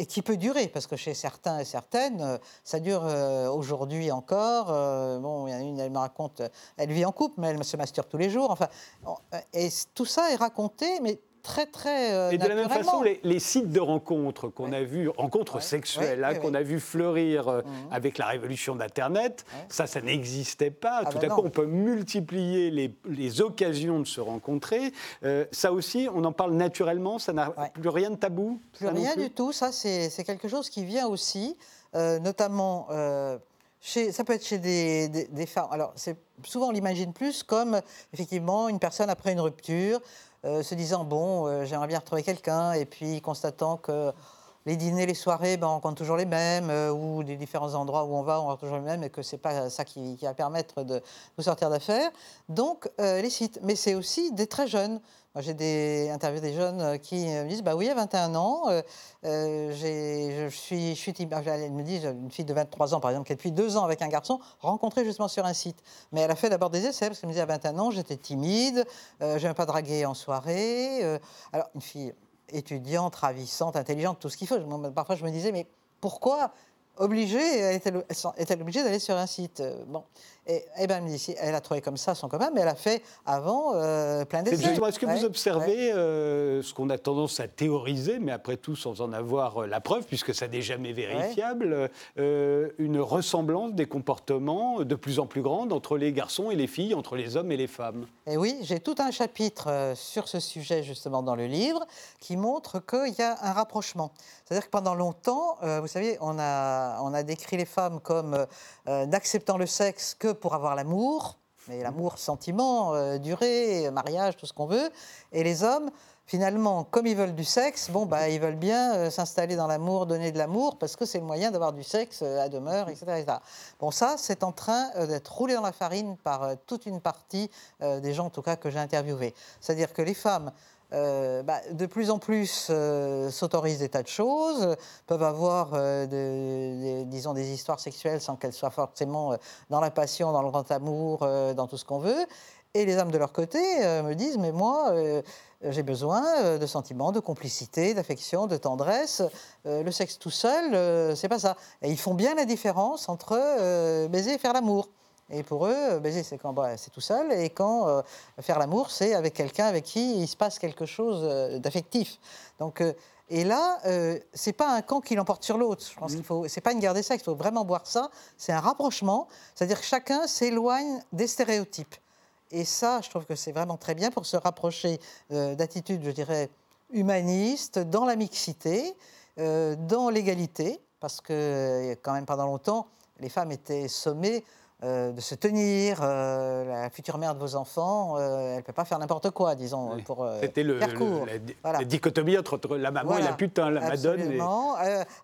Et qui peut durer, parce que chez certains et certaines, euh, ça dure euh, aujourd'hui encore. Euh, bon, il y en a une, elle me raconte, elle vit en couple, mais elle se masturbe tous les jours. Enfin, et tout ça est raconté, mais très, très euh, Et de la même façon, les, les sites de rencontres qu'on a vus, rencontres Ouais. sexuelles, Ouais, hein, qu'on a vu fleurir euh, Mhm. avec la révolution d'Internet, ça, ça n'existait pas. Ah Tout ben à non. coup, on peut multiplier les, les occasions de se rencontrer. Euh, ça aussi, on en parle naturellement, ça n'a plus rien de tabou Plus ça rien plus du tout. Ça, c'est quelque chose qui vient aussi, notamment. chez, ça peut être chez des, des- des femmes. Alors, souvent, on l'imagine plus comme, effectivement, une personne après une rupture, se disant Bon, euh, j'aimerais bien retrouver quelqu'un, et puis constatant que les dîners, les soirées, ben, on rencontre toujours les mêmes, euh, ou des différents endroits où on va, on rencontre toujours les mêmes, et que c'est pas ça qui, va permettre de nous sortir d'affaires. Donc, euh, les sites. Mais c'est aussi des très jeunes. Moi, j'ai des interviews des jeunes euh, qui me disent Bah oui, à 21 ans, euh, je suis, je ah, Elle me dit une fille de 23 ans, par exemple, qui est depuis deux ans avec un garçon, rencontré justement sur un site. Mais elle a fait d'abord des essais, parce qu'elle me dit à 21 ans, j'étais timide, je n'aimais pas draguer en soirée. alors, une fille étudiante, ravissante, intelligente, tout ce qu'il faut. Moi, Parfois, je me disais Mais pourquoi obligée, est-elle obligée d'aller sur un site? Bon. Et, eh ben, elle a trouvé comme ça son copain, mais elle a fait avant euh, plein d'essais. Est-ce que vous observez euh, ce qu'on a tendance à théoriser, mais après tout sans en avoir euh, la preuve, puisque ça n'est jamais vérifiable, une ressemblance des comportements de plus en plus grande entre les garçons et les filles, entre les hommes et les femmes? Et eh oui, j'ai tout un chapitre sur ce sujet justement dans le livre qui montre qu'il y a un rapprochement. C'est-à-dire que pendant longtemps, vous savez, on a, on a décrit les femmes comme n'acceptant le sexe que pour avoir l'amour, mais l'amour, sentiment, euh, durée, mariage, tout ce qu'on veut. Et les hommes, finalement, comme ils veulent du sexe, bon, bah, ils veulent bien euh, s'installer dans l'amour, donner de l'amour, parce que c'est le moyen d'avoir du sexe euh, à demeure, etc., Bon, ça, c'est en train d'être roulé dans la farine par toute une partie des gens, en tout cas, que j'ai interviewés. C'est-à-dire que les femmes euh, bah, de plus en plus euh, s'autorisent des tas de choses, peuvent avoir euh, disons des histoires sexuelles sans qu'elles soient forcément dans la passion, dans le grand amour, dans tout ce qu'on veut. Et les hommes de leur côté me disent mais moi j'ai besoin de sentiments, de complicité, d'affection, de tendresse. le sexe tout seul, c'est pas ça. Et ils font bien la différence entre baiser et faire l'amour. Et pour eux, baiser, c'est quand bah, c'est tout seul, et quand euh, faire l'amour, c'est avec quelqu'un avec qui il se passe quelque chose euh, d'affectif. Donc, euh, et là, c'est pas un camp qui l'emporte sur l'autre. Je pense qu'il faut, c'est pas une guerre des sexes. Il faut vraiment voir ça. C'est un rapprochement, c'est-à-dire que chacun s'éloigne des stéréotypes. Et ça, je trouve que c'est vraiment très bien pour se rapprocher d'attitudes, je dirais, humanistes, dans la mixité, dans l'égalité, parce que quand même pendant longtemps, les femmes étaient sommées euh, de se tenir. Euh, la future mère de vos enfants, euh, elle ne peut pas faire n'importe quoi, disons, pour C'était faire court. La, dichotomie entre la maman et la putain, la madone.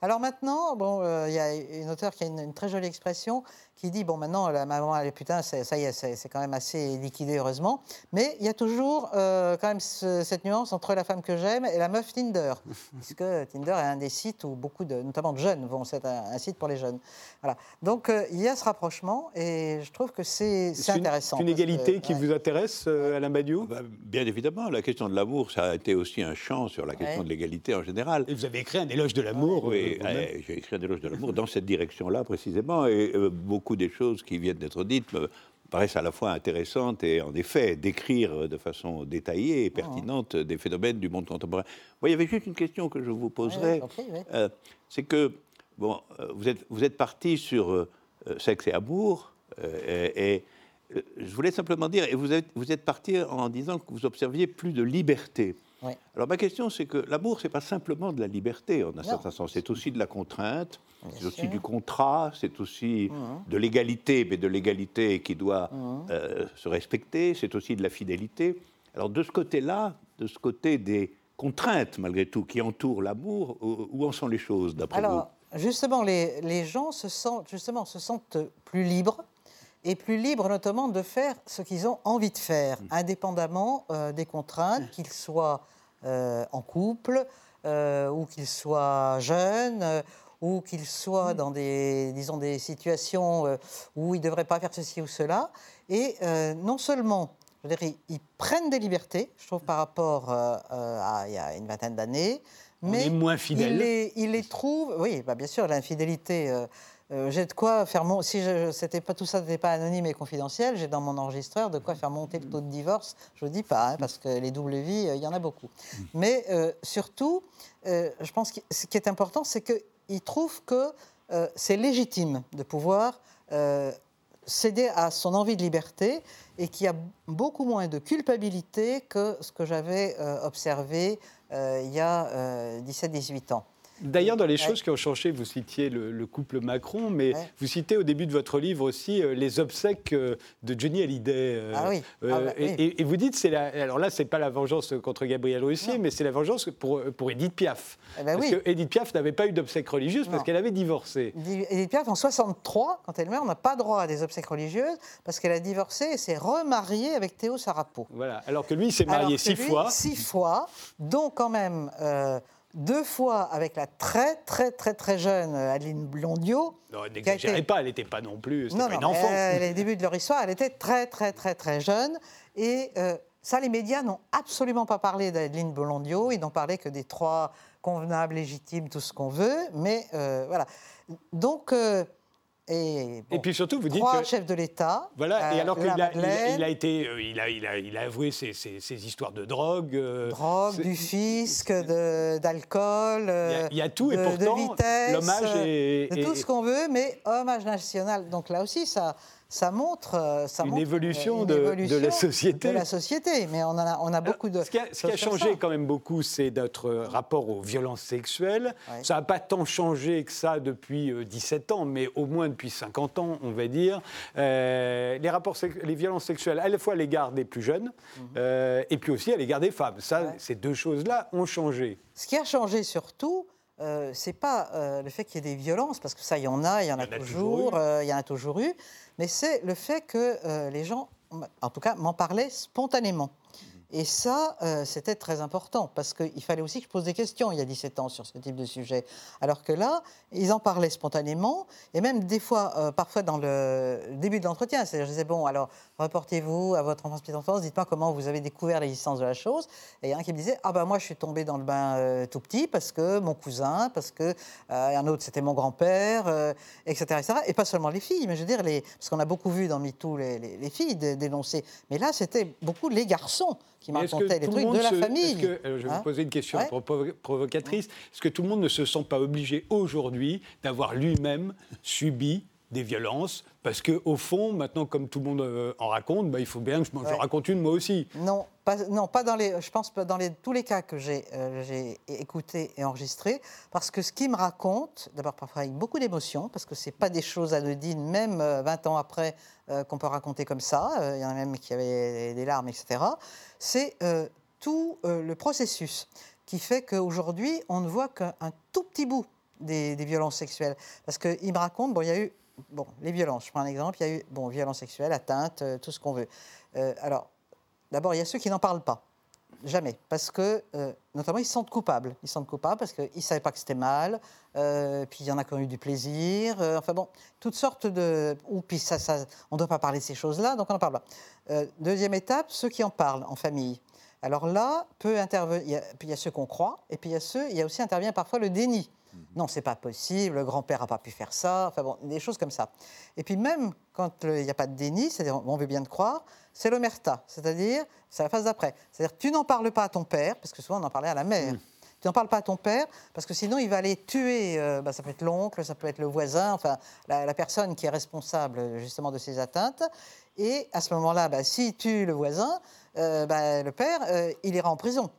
alors maintenant, bon, il y a une auteure qui a une, très jolie expression qui dit bon maintenant la maman et les putains ça y est c'est quand même assez liquidé heureusement. Mais il y a toujours quand même cette nuance entre la femme que j'aime et la meuf Tinder. Puisque Tinder est un des sites où beaucoup de notamment de jeunes vont c'est un, site pour les jeunes. Voilà. Donc il y a ce rapprochement et je trouve que c'est intéressant. C'est une égalité qui vous intéresse, euh, Alain Badiou bah, Bien évidemment, la question de l'amour, ça a été aussi un champ sur la question de l'égalité en général. Et vous avez écrit un éloge de l'amour Oui, euh, j'ai écrit un éloge de l'amour dans cette direction-là précisément, et euh, beaucoup des choses qui viennent d'être dites me paraissent à la fois intéressantes et en effet décrire de façon détaillée et pertinente des phénomènes du monde contemporain. Moi, il y avait juste une question que je vous poserais. c'est que, bon, vous êtes, vous êtes parti sur sexe et amour, euh, et, euh, je voulais simplement dire, et vous êtes, vous êtes parti en disant que vous observiez plus de liberté. Alors ma question, c'est que l'amour, c'est pas simplement de la liberté, en un certain sens, c'est aussi de la contrainte, c'est aussi du contrat, c'est aussi mmh. de l'égalité, mais de l'égalité qui doit mmh. euh, se respecter, c'est aussi de la fidélité. Alors de ce côté-là, de ce côté des contraintes, malgré tout, qui entourent l'amour, où en sont les choses, d'après vous? Alors, justement, les, les, gens se sentent, justement, se sentent plus libres et plus libres notamment de faire ce qu'ils ont envie de faire, mm. indépendamment euh, des contraintes, qu'ils soient euh, en couple, euh, ou qu'ils soient jeunes, ou qu'ils soient mm. dans des, disons, des situations où ils ne devraient pas faire ceci ou cela. Et non seulement, je dirais, ils prennent des libertés, je trouve, par rapport à il y a une vingtaine d'années, mais moins fidèles. Ils les, ils les trouvent, oui, bah bien sûr, l'infidélité euh, j'ai de quoi faire mon... Si c'était pas tout ça n'était pas anonyme et confidentiel, j'ai dans mon enregistreur de quoi faire monter le taux de divorce. Je ne dis pas, hein, parce que les doubles vies, euh, il y en a beaucoup. Mais euh, surtout, je pense que ce qui est important, c'est qu'il trouve que c'est légitime de pouvoir céder à son envie de liberté et qu'il y a beaucoup moins de culpabilité que ce que j'avais observé il y a 17-18 ans. D'ailleurs, dans les choses qui ont changé, vous citiez le, couple Macron, mais vous citez au début de votre livre aussi euh, les obsèques euh, de Johnny Hallyday. Euh, ah oui. Ah bah et, et, vous dites, c'est la, alors là, c'est pas la vengeance contre Gabriel Russier, mais c'est la vengeance pour, pour Edith Piaf. Eh ben parce que Edith Piaf n'avait pas eu d'obsèques religieuses parce qu'elle avait divorcé. Edith Piaf, en 63, quand elle meurt, n'a pas droit à des obsèques religieuses parce qu'elle a divorcé et s'est remariée avec Théo Sarapo. Voilà, alors que lui, il s'est marié six fois. Six fois, dont quand même deux fois avec la très très très très jeune Adeline Blondiot. Non, n'exagérez pas, elle n'était pas non plus, non, pas une enfant. les débuts de leur histoire, elle était très très très très jeune et euh, Ça, les médias n'ont absolument pas parlé d'Adeline Bolondio. Ils n'ont parlé que des trois convenables, légitimes, tout ce qu'on veut. Mais euh, voilà. Donc. Euh, et, et, puis surtout, vous dites trois que chefs de l'État. Voilà. et alors qu'il a, il a, été, il a, il a, il a avoué ses, ses, histoires de drogue. drogue, du fisc, d'alcool. Il, y a tout, et pourtant, l'hommage est, de tout ce qu'on veut, mais hommage national. Donc là aussi, ça, ça montre, euh, ça une, évolution, de, la société. De la société, mais on a, on a beaucoup de. Ce qui a, changé quand même beaucoup, c'est notre rapport aux violences sexuelles. Ça n'a pas tant changé que ça depuis 17 euh, ans, mais au moins depuis 50 ans, on va dire. Euh, les, rapports, les violences sexuelles, à la fois à l'égard des plus jeunes, mhm. et puis aussi à l'égard des femmes. Ça, ces deux choses-là ont changé. Ce qui a changé surtout, euh, c'est pas le fait qu'il y ait des violences, parce que ça, il y en a, il y en a, toujours, il y en a toujours eu mais c'est le fait que euh, les gens, en tout cas, m'en parlaient spontanément. Et ça, euh, c'était très important, parce qu'il fallait aussi que je pose des questions il y a 17 ans sur ce type de sujet. Alors que là, ils en parlaient spontanément, et même des fois, euh, parfois dans le début de l'entretien, c'est-à-dire je disais, bon, alors, reportez-vous à votre enfance, petite enfance, dites-moi comment vous avez découvert l'existence de la chose. Et il y en a un qui me disait, ah ben moi, je suis tombé dans le bain euh, tout petit, parce que mon cousin, parce que un autre, c'était mon grand-père, etc., Et pas seulement les filles, mais je veux dire, parce qu'on a beaucoup vu dans MeToo les filles dénoncer. Mais là, c'était beaucoup les garçons qui m'acontait les trucs de la famille. Que, je vais vous hein poser une question provocatrice. Est-ce que tout le monde ne se sent pas obligé aujourd'hui d'avoir lui-même subi des violences parce que au fond, maintenant, comme tout le monde euh, en raconte, bah, il faut bien que je, raconte une moi aussi. Non, pas, non, pas dans les. Je pense pas dans les, tous les cas que j'ai euh, écoutés et enregistrés, parce que ce qu'ils me racontent, d'abord parfois avec beaucoup d'émotion, parce que c'est pas des choses anodines, même 20 euh, ans après, qu'on peut raconter comme ça. Il y en a même qui avaient des larmes, etc. C'est tout le processus qui fait qu'aujourd'hui, on ne voit qu'un tout petit bout des, des violences sexuelles. Parce qu'ils me racontent, bon, il y a eu bon, les violences, je prends un exemple, il y a eu bon, violences sexuelles, atteintes, euh, tout ce qu'on veut. Euh, alors, d'abord, il y a ceux qui n'en parlent pas. Jamais. Parce que, euh, notamment, ils se sentent coupables. Ils se sentent coupables parce qu'ils ne savaient pas que c'était mal. puis il y en a qui ont eu du plaisir. enfin bon, toutes sortes de. Ou puis ça, ça on ne doit pas parler de ces choses-là, donc on n'en parle pas. deuxième étape, ceux qui en parlent en famille. Alors là, peut intervenir. Puis il y a ceux qu'on croit, et puis il y a ceux. Il y a aussi intervient parfois le déni. Mhm. Non, c'est pas possible, le grand-père n'a pas pu faire ça, enfin bon, des choses comme ça. Et puis même quand il n'y a pas de déni, c'est-à-dire on veut bien te croire, c'est l'omerta, c'est-à-dire, c'est la phase d'après. C'est-à-dire tu n'en parles pas à ton père, parce que souvent on en parlait à la mère. Mhm. Tu n'en parles pas à ton père, parce que sinon il va aller tuer, euh, bah, ça peut être l'oncle, ça peut être le voisin, enfin la, personne qui est responsable justement de ces atteintes. Et à ce moment-là, bah, s'il tue le voisin, euh, bah, le père, euh, il ira en prison.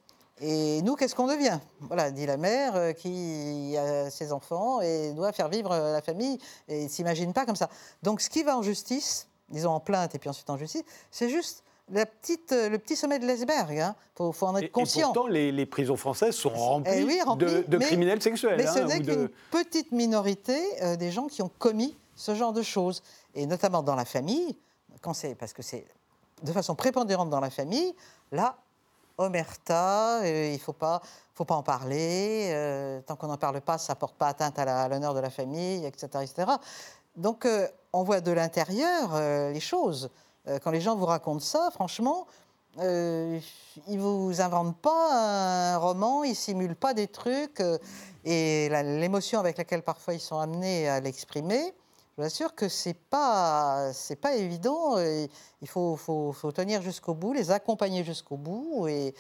Et nous, qu'est-ce qu'on devient? Voilà, dit la mère euh, qui a ses enfants et doit faire vivre euh, la famille et ne s'imagine pas comme ça. Donc, ce qui va en justice, disons en plainte et puis ensuite en justice, c'est juste la petite, euh, le petit sommet de l'iceberg. Il hein. faut, en être conscient. Et pourtant, les, prisons françaises sont eh remplies, de, criminels sexuels. Mais ce hein, n'est qu'une petite minorité des gens qui ont commis ce genre de choses. Et notamment dans la famille, quand parce que c'est de façon prépondérante dans la famille, là, omerta, euh, il ne faut pas, faut pas en parler, euh, tant qu'on n'en parle pas, ça ne porte pas atteinte à l'honneur de la famille, etc. etc. Donc euh, on voit de l'intérieur les choses. quand les gens vous racontent ça, franchement, ils ne vous inventent pas un roman, ils ne simulent pas des trucs, et l'émotion avec laquelle parfois ils sont amenés à l'exprimer, je vous assure que c'est pas c'est pas évident. Il faut, faut, tenir jusqu'au bout, les accompagner jusqu'au bout. Et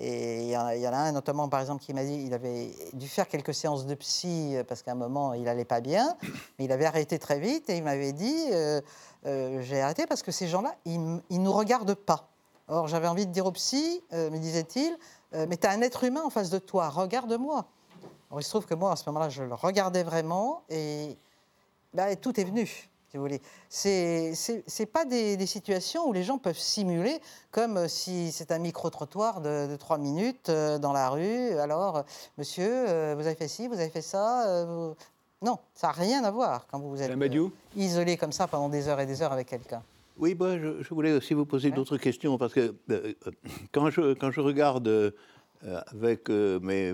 il y, en a un notamment, par exemple, qui m'a dit qu'il avait dû faire quelques séances de psy parce qu'à un moment il allait pas bien, mais il avait arrêté très vite et il m'avait dit euh, euh, j'ai arrêté parce que ces gens-là ils, ne nous regardent pas. Or j'avais envie de dire au psy, euh, me disait-il, mais tu as un être humain en face de toi, regarde-moi. il se trouve que moi à ce moment-là je le regardais vraiment et bah, tout est venu, si vous voulez. Ce n'est pas des, situations où les gens peuvent simuler comme euh, si c'est un micro-trottoir de, trois minutes euh, dans la rue. Alors, monsieur, euh, vous avez fait ci, vous avez fait ça. Non, ça n'a rien à voir quand vous êtes isolé comme ça pendant des heures et des heures avec quelqu'un. Oui, moi, je, voulais aussi vous poser d'autres questions parce que quand, je, quand je regarde avec mes,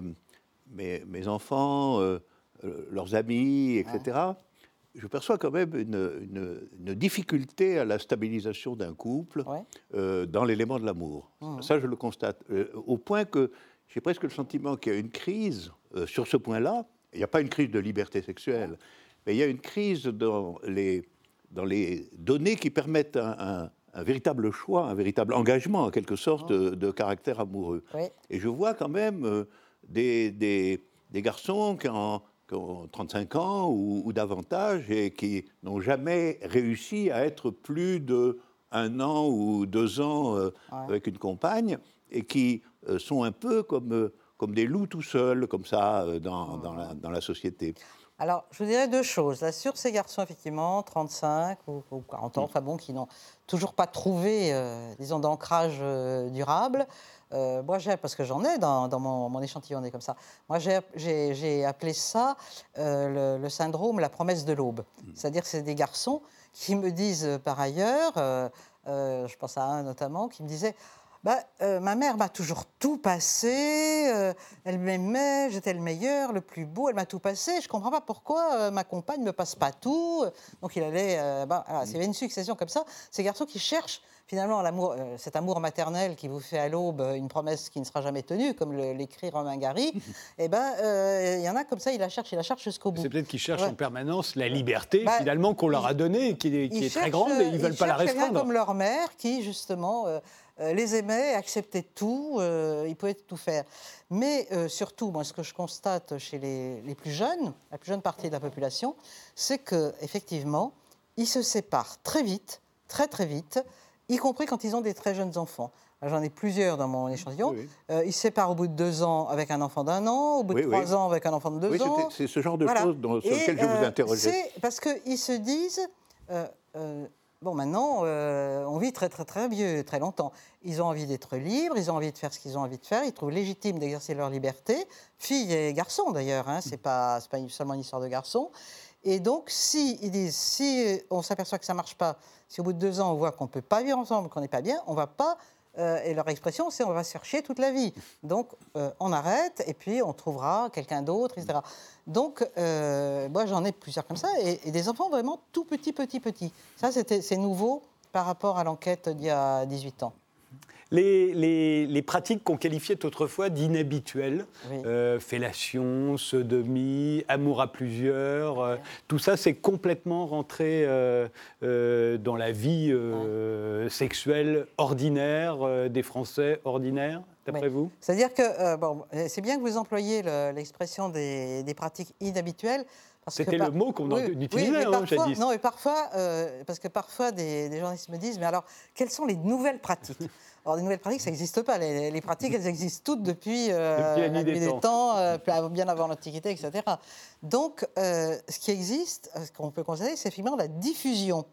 mes, mes, enfants, leurs amis, etc., je perçois quand même une, difficulté à la stabilisation d'un couple euh, dans l'élément de l'amour. Mmh. Ça, je le constate. Euh, au point que j'ai presque le sentiment qu'il y a une crise euh, sur ce point-là. Il n'y a pas une crise de liberté sexuelle, mais il y a une crise dans les, dans les données qui permettent un, véritable choix, un véritable engagement, en quelque sorte, mmh. de, caractère amoureux. Et je vois quand même des, des, des garçons qui en qui ont 35 ans ou, davantage et qui n'ont jamais réussi à être plus de un an ou deux ans euh, avec une compagne et qui euh, sont un peu comme, euh, comme des loups tout seuls, comme ça, dans, dans, la, dans, la, société. Alors, je vous dirais deux choses. Là, sur ces garçons, effectivement, 35 ou, 40 ans, mm. enfin bon, qui n'ont toujours pas trouvé, disons, d'ancrage durable, euh, moi, j'ai, parce que j'en ai dans, mon, échantillon, on est comme ça. Moi, j'ai appelé ça euh, le, syndrome la promesse de l'aube. Hmm. C'est-à-dire que c'est des garçons qui me disent euh, par ailleurs, je pense à un notamment, qui me disait bah, ma mère m'a toujours tout passé, elle m'aimait, j'étais le meilleur, le plus beau, elle m'a tout passé, je ne comprends pas pourquoi ma compagne ne me passe pas tout. Donc il allait, bah, voilà, c'est une succession comme ça. Ces garçons qui cherchent finalement, euh, cet amour maternel qui vous fait à l'aube une promesse qui ne sera jamais tenue, comme l'écrit Romain Gary, eh ben, euh, il y en a comme ça, il la cherche, il la cherche jusqu'au bout. C'est peut-être qu'ils cherchent en permanence la liberté, bah, finalement, qu'on leur a donnée, qui est, qui est très grande, et ils ne veulent pas la restreindre. comme leur mère, qui, justement... Euh, les aimait, acceptait tout, ils pouvaient tout faire. Mais surtout, moi, ce que je constate chez les, les, plus jeunes, la plus jeune partie de la population, c'est qu'effectivement, ils se séparent très vite, très très vite, y compris quand ils ont des très jeunes enfants. J'en ai plusieurs dans mon échantillon. Euh, ils se séparent au bout de deux ans avec un enfant d'un an, au bout de trois ans avec un enfant de deux ans. C'est ce genre de choses dans, sur lesquelles je vous euh, interrogeais. C'est parce qu'ils se disent, euh, bon maintenant, on vit très très très vieux, très longtemps. Ils ont envie d'être libres, ils ont envie de faire ce qu'ils ont envie de faire, ils trouvent légitime d'exercer leur liberté, filles et garçons d'ailleurs, hein, c'est pas, pas seulement une histoire de garçons. Et donc, si ils disent, si on s'aperçoit que ça ne marche pas, si au bout de deux ans on voit qu'on ne peut pas vivre ensemble, qu'on n'est pas bien, on va pas. Euh, et leur expression, c'est on va chercher toute la vie. Donc, euh, on arrête et puis on trouvera quelqu'un d'autre, etc. Donc, euh, moi, j'en ai plusieurs comme ça et, des enfants vraiment tout petits, petits, petits. Ça, c'est nouveau par rapport à l'enquête d'il y a 18 ans les, pratiques qu'on qualifiait autrefois d'inhabituelles, euh, fellation, sodomie, amour à plusieurs, euh, tout ça c'est complètement rentré euh, dans la vie sexuelle ordinaire des Français ordinaires d'après vous? C'est-à-dire que, bon, c'est bien que vous employiez l'expression des, pratiques inhabituelles. C'était le mot qu'on utilisait, hein, jadis. Non, mais parfois, parce que parfois des, des, journalistes me disent, mais alors, quelles sont les nouvelles pratiques? Alors, les nouvelles pratiques, ça n'existe pas. Les, pratiques, elles existent toutes depuis, euh, la nuit des, temps, euh, bien avant l'Antiquité, etc. Donc, euh, ce qui existe, ce qu'on peut considérer, c'est finalement la diffusion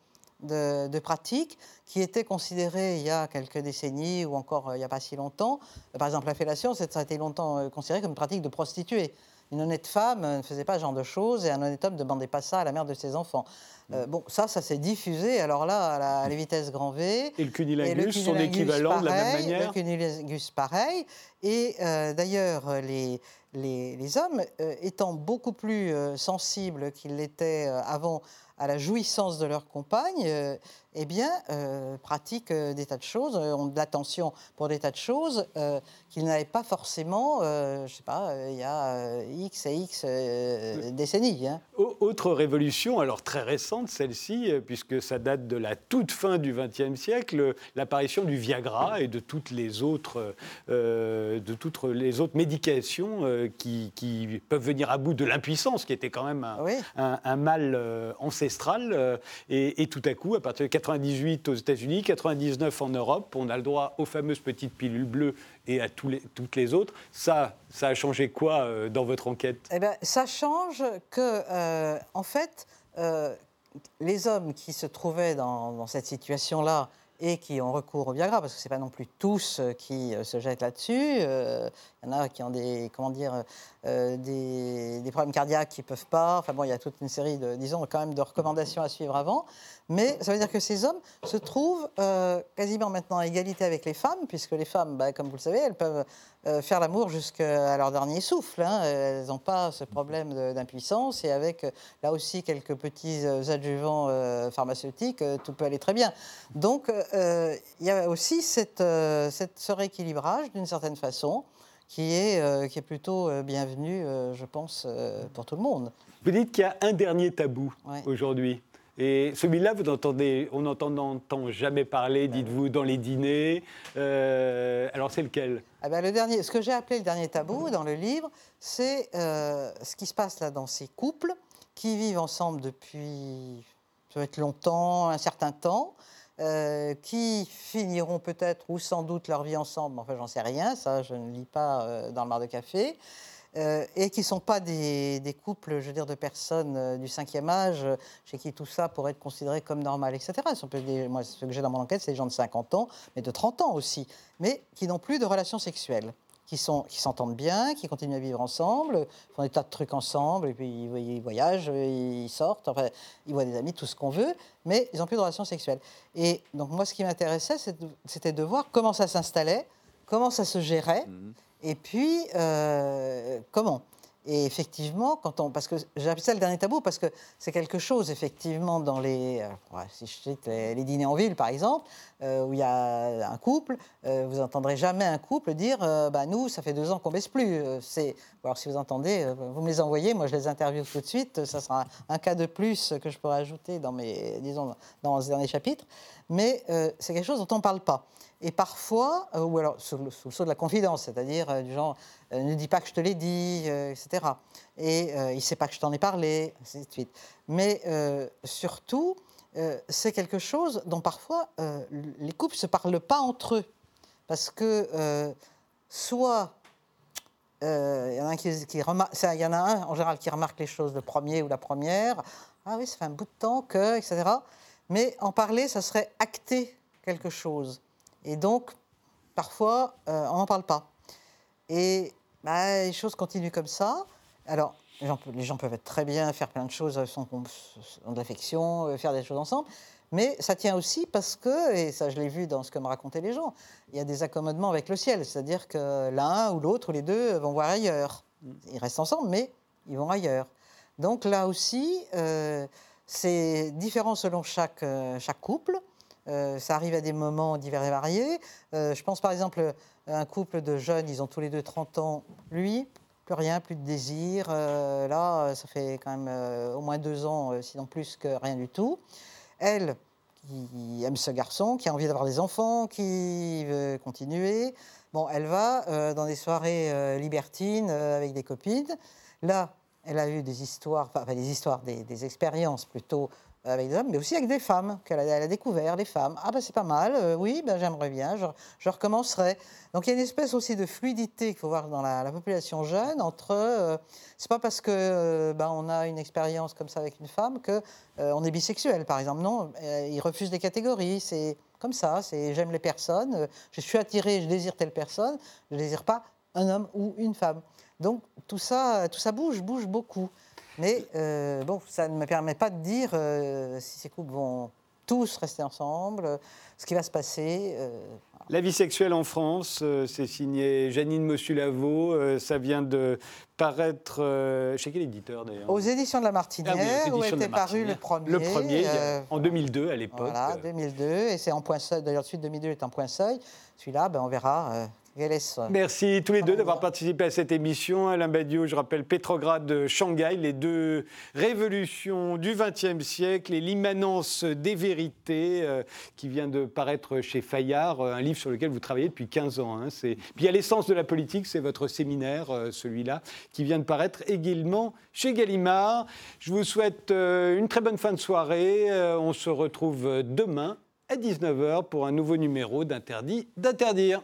de, pratiques qui étaient considérées il y a quelques décennies ou encore il n'y a pas si longtemps. Par exemple, la fellation, ça a été longtemps considéré comme une pratique de prostituée. Une honnête femme ne faisait pas ce genre de choses et un honnête homme ne demandait pas ça à la mère de ses enfants. Euh, bon, ça, ça s'est diffusé, alors là, à la, vitesse grand V. Et le cunilingus, son équivalent de la même manière Le cunilingus, pareil. Et euh, d'ailleurs, les, les, hommes, euh, étant beaucoup plus sensibles qu'ils l'étaient avant à la jouissance de leur compagne, eh bien, euh, pratiquent euh, des tas de choses, euh, ont de l'attention pour des tas de choses qu'ils n'avaient pas forcément, je ne sais pas, il y a X et X décennies. Hein. Autre révolution, alors très récente celle-ci, puisque ça date de la toute fin du XXe siècle, l'apparition du Viagra et de toutes les autres, de toutes les autres médications qui, peuvent venir à bout de l'impuissance, qui était quand même un, mal ancestral. Et, et, tout à coup, à partir de 98 aux États-Unis, 99 en Europe. On a le droit aux fameuses petites pilules bleues et à toutes les autres. Ça, ça a changé quoi euh, dans votre enquête? Eh bien, Ça change que, euh, en fait, euh, les hommes qui se trouvaient dans, cette situation-là et qui ont recours au Viagra, parce que ce n'est pas non plus tous qui se jettent là-dessus. Il y en a qui ont des, comment dire, euh, des, des problèmes cardiaques qui ne peuvent pas. Enfin bon, il y a toute une série de, disons, quand même de recommandations à suivre avant. Mais ça veut dire que ces hommes se trouvent euh, quasiment maintenant à égalité avec les femmes, puisque les femmes, bah, comme vous le savez, elles peuvent euh, faire l'amour jusqu'à leur dernier souffle. hein. Elles n'ont pas ce problème d'impuissance. Et avec, euh, là aussi, quelques petits euh, adjuvants euh, pharmaceutiques, euh, tout peut aller très bien. Donc, euh, il y a aussi euh, ce rééquilibrage, d'une certaine façon, qui est, euh, qui est plutôt euh, bienvenu, euh, je pense, pour tout le monde. Vous dites qu'il y a un dernier tabou Ouais. aujourd'hui. Et celui-là, vous entendez, on n'entend jamais parler, dites-vous, dans les dîners. Euh, alors c'est lequel? Ah ben, le dernier, ce que j'ai appelé le dernier tabou dans le livre, c'est euh, ce qui se passe là dans ces couples qui vivent ensemble depuis peut-être longtemps, un certain temps, euh, qui finiront peut-être ou sans doute leur vie ensemble, enfin j'en sais rien, ça je ne lis pas euh, dans le mar de café, euh, et qui ne sont pas des, couples, je veux dire, de personnes du cinquième âge, chez qui tout ça pourrait être considéré comme normal, etc. Moi, ce que j'ai dans mon enquête, c'est des gens de 50 ans, mais de 30 ans aussi, mais qui n'ont plus de relations sexuelles, qui sont- qui s'entendent bien, qui continuent à vivre ensemble, font des tas de trucs ensemble, et puis ils, voyagent, ils sortent, enfin, ils voient des amis, tout ce qu'on veut, mais ils n'ont plus de relations sexuelles. Et donc moi, ce qui m'intéressait, c'était de voir comment ça s'installait, comment ça se gérait, et puis euh, comment. Et effectivement, quand on, parce que ça le dernier tabou, parce que c'est quelque chose, effectivement, dans les, euh, les, dîners en ville, par exemple, euh, où il y a un couple, euh, vous n'entendrez jamais un couple dire bah, Nous, ça fait deux ans qu'on baisse plus. C'est... Alors, si vous entendez, vous me les envoyez, moi je les interviewe tout de suite. Ça sera un, cas de plus que je pourrais ajouter dans, mes, disons, dans ce dernier chapitre. Mais c'est quelque chose dont on ne parle pas. Et parfois, euh, ou alors sous le, sous sceau de la confidence, c'est-à-dire euh, du genre euh, ne dis pas que je te l'ai dit, etc. Et il ne sait pas que je t'en ai parlé, ainsi de suite. Mais surtout, c'est quelque chose dont parfois les couples ne se parlent pas entre eux. Parce que soit il y en a un en général qui remarque les choses le premier ou la première. Ah oui, ça fait un bout de temps que, etc. Mais en parler, ça serait acter quelque chose. Et donc, parfois, euh, on n'en parle pas. Et bah, les choses continuent comme ça. Alors, les gens, peuvent être très bien, faire plein de choses, euh, sont, ont de l'affection, euh, faire des choses ensemble. Mais ça tient aussi parce que, et ça je l'ai vu dans ce que me racontaient les gens, il y a des accommodements avec le ciel. C'est-à-dire que l'un ou l'autre ou les deux vont voir ailleurs. Ils restent ensemble, mais ils vont ailleurs. Donc là aussi, c'est différent selon chaque, chaque couple. Euh, ça arrive à des moments divers et variés. Euh, je pense par exemple à un couple de jeunes, ils ont tous les deux 30 ans. Lui, plus rien, plus de désir. Euh, là, ça fait quand même au moins deux ans, sinon plus que rien du tout. Elle, qui aime ce garçon, qui a envie d'avoir des enfants, qui veut continuer. Bon, elle va dans des soirées libertines avec des copines. Là, elle a eu des histoires, enfin des histoires, des expériences plutôt avec des hommes, mais aussi avec des femmes qu'elle a, a découvert, les femmes. Ah ben c'est pas mal, euh, oui, ben j'aimerais bien, je, recommencerai. Donc il y a une espèce aussi de fluidité qu'il faut voir dans la, la population jeune entre. euh, c'est pas parce que euh, ben, on a une expérience comme ça avec une femme que euh, on est bisexuel, par exemple. Non, euh, ils refusent des catégories. C'est comme ça. C'est j'aime les personnes, je suis attiré, je désire telle personne, je désire pas un homme ou une femme. Donc tout ça, tout ça bouge, bouge beaucoup. Mais euh, bon, ça ne me permet pas de dire euh, si ces couples vont tous rester ensemble, euh, ce qui va se passer. La vie sexuelle en France, c'est signé Janine Mossulavo. ça vient de paraître chez quel éditeur d'ailleurs aux éditions de la Martinière, Ah oui, où était paru le premier. Le premier, en 2002 à l'époque. Voilà, Euh, 2002, et c'est en point seuil. D'ailleurs, suite 2002 est en point seuil. Celui-là, ben, on verra Merci tous les deux d'avoir participé à cette émission. Alain Badiou, je rappelle Pétrograd Shanghai, les deux révolutions du XXe siècle et l'immanence des vérités euh, qui vient de paraître chez Fayard, euh, un livre sur lequel vous travaillez depuis 15 ans. hein. Puis il y a l'essence de la politique, c'est votre séminaire, euh, celui-là, qui vient de paraître également chez Gallimard. Je vous souhaite une très bonne fin de soirée. On se retrouve demain à 19h pour un nouveau numéro d'Interdit d'interdire.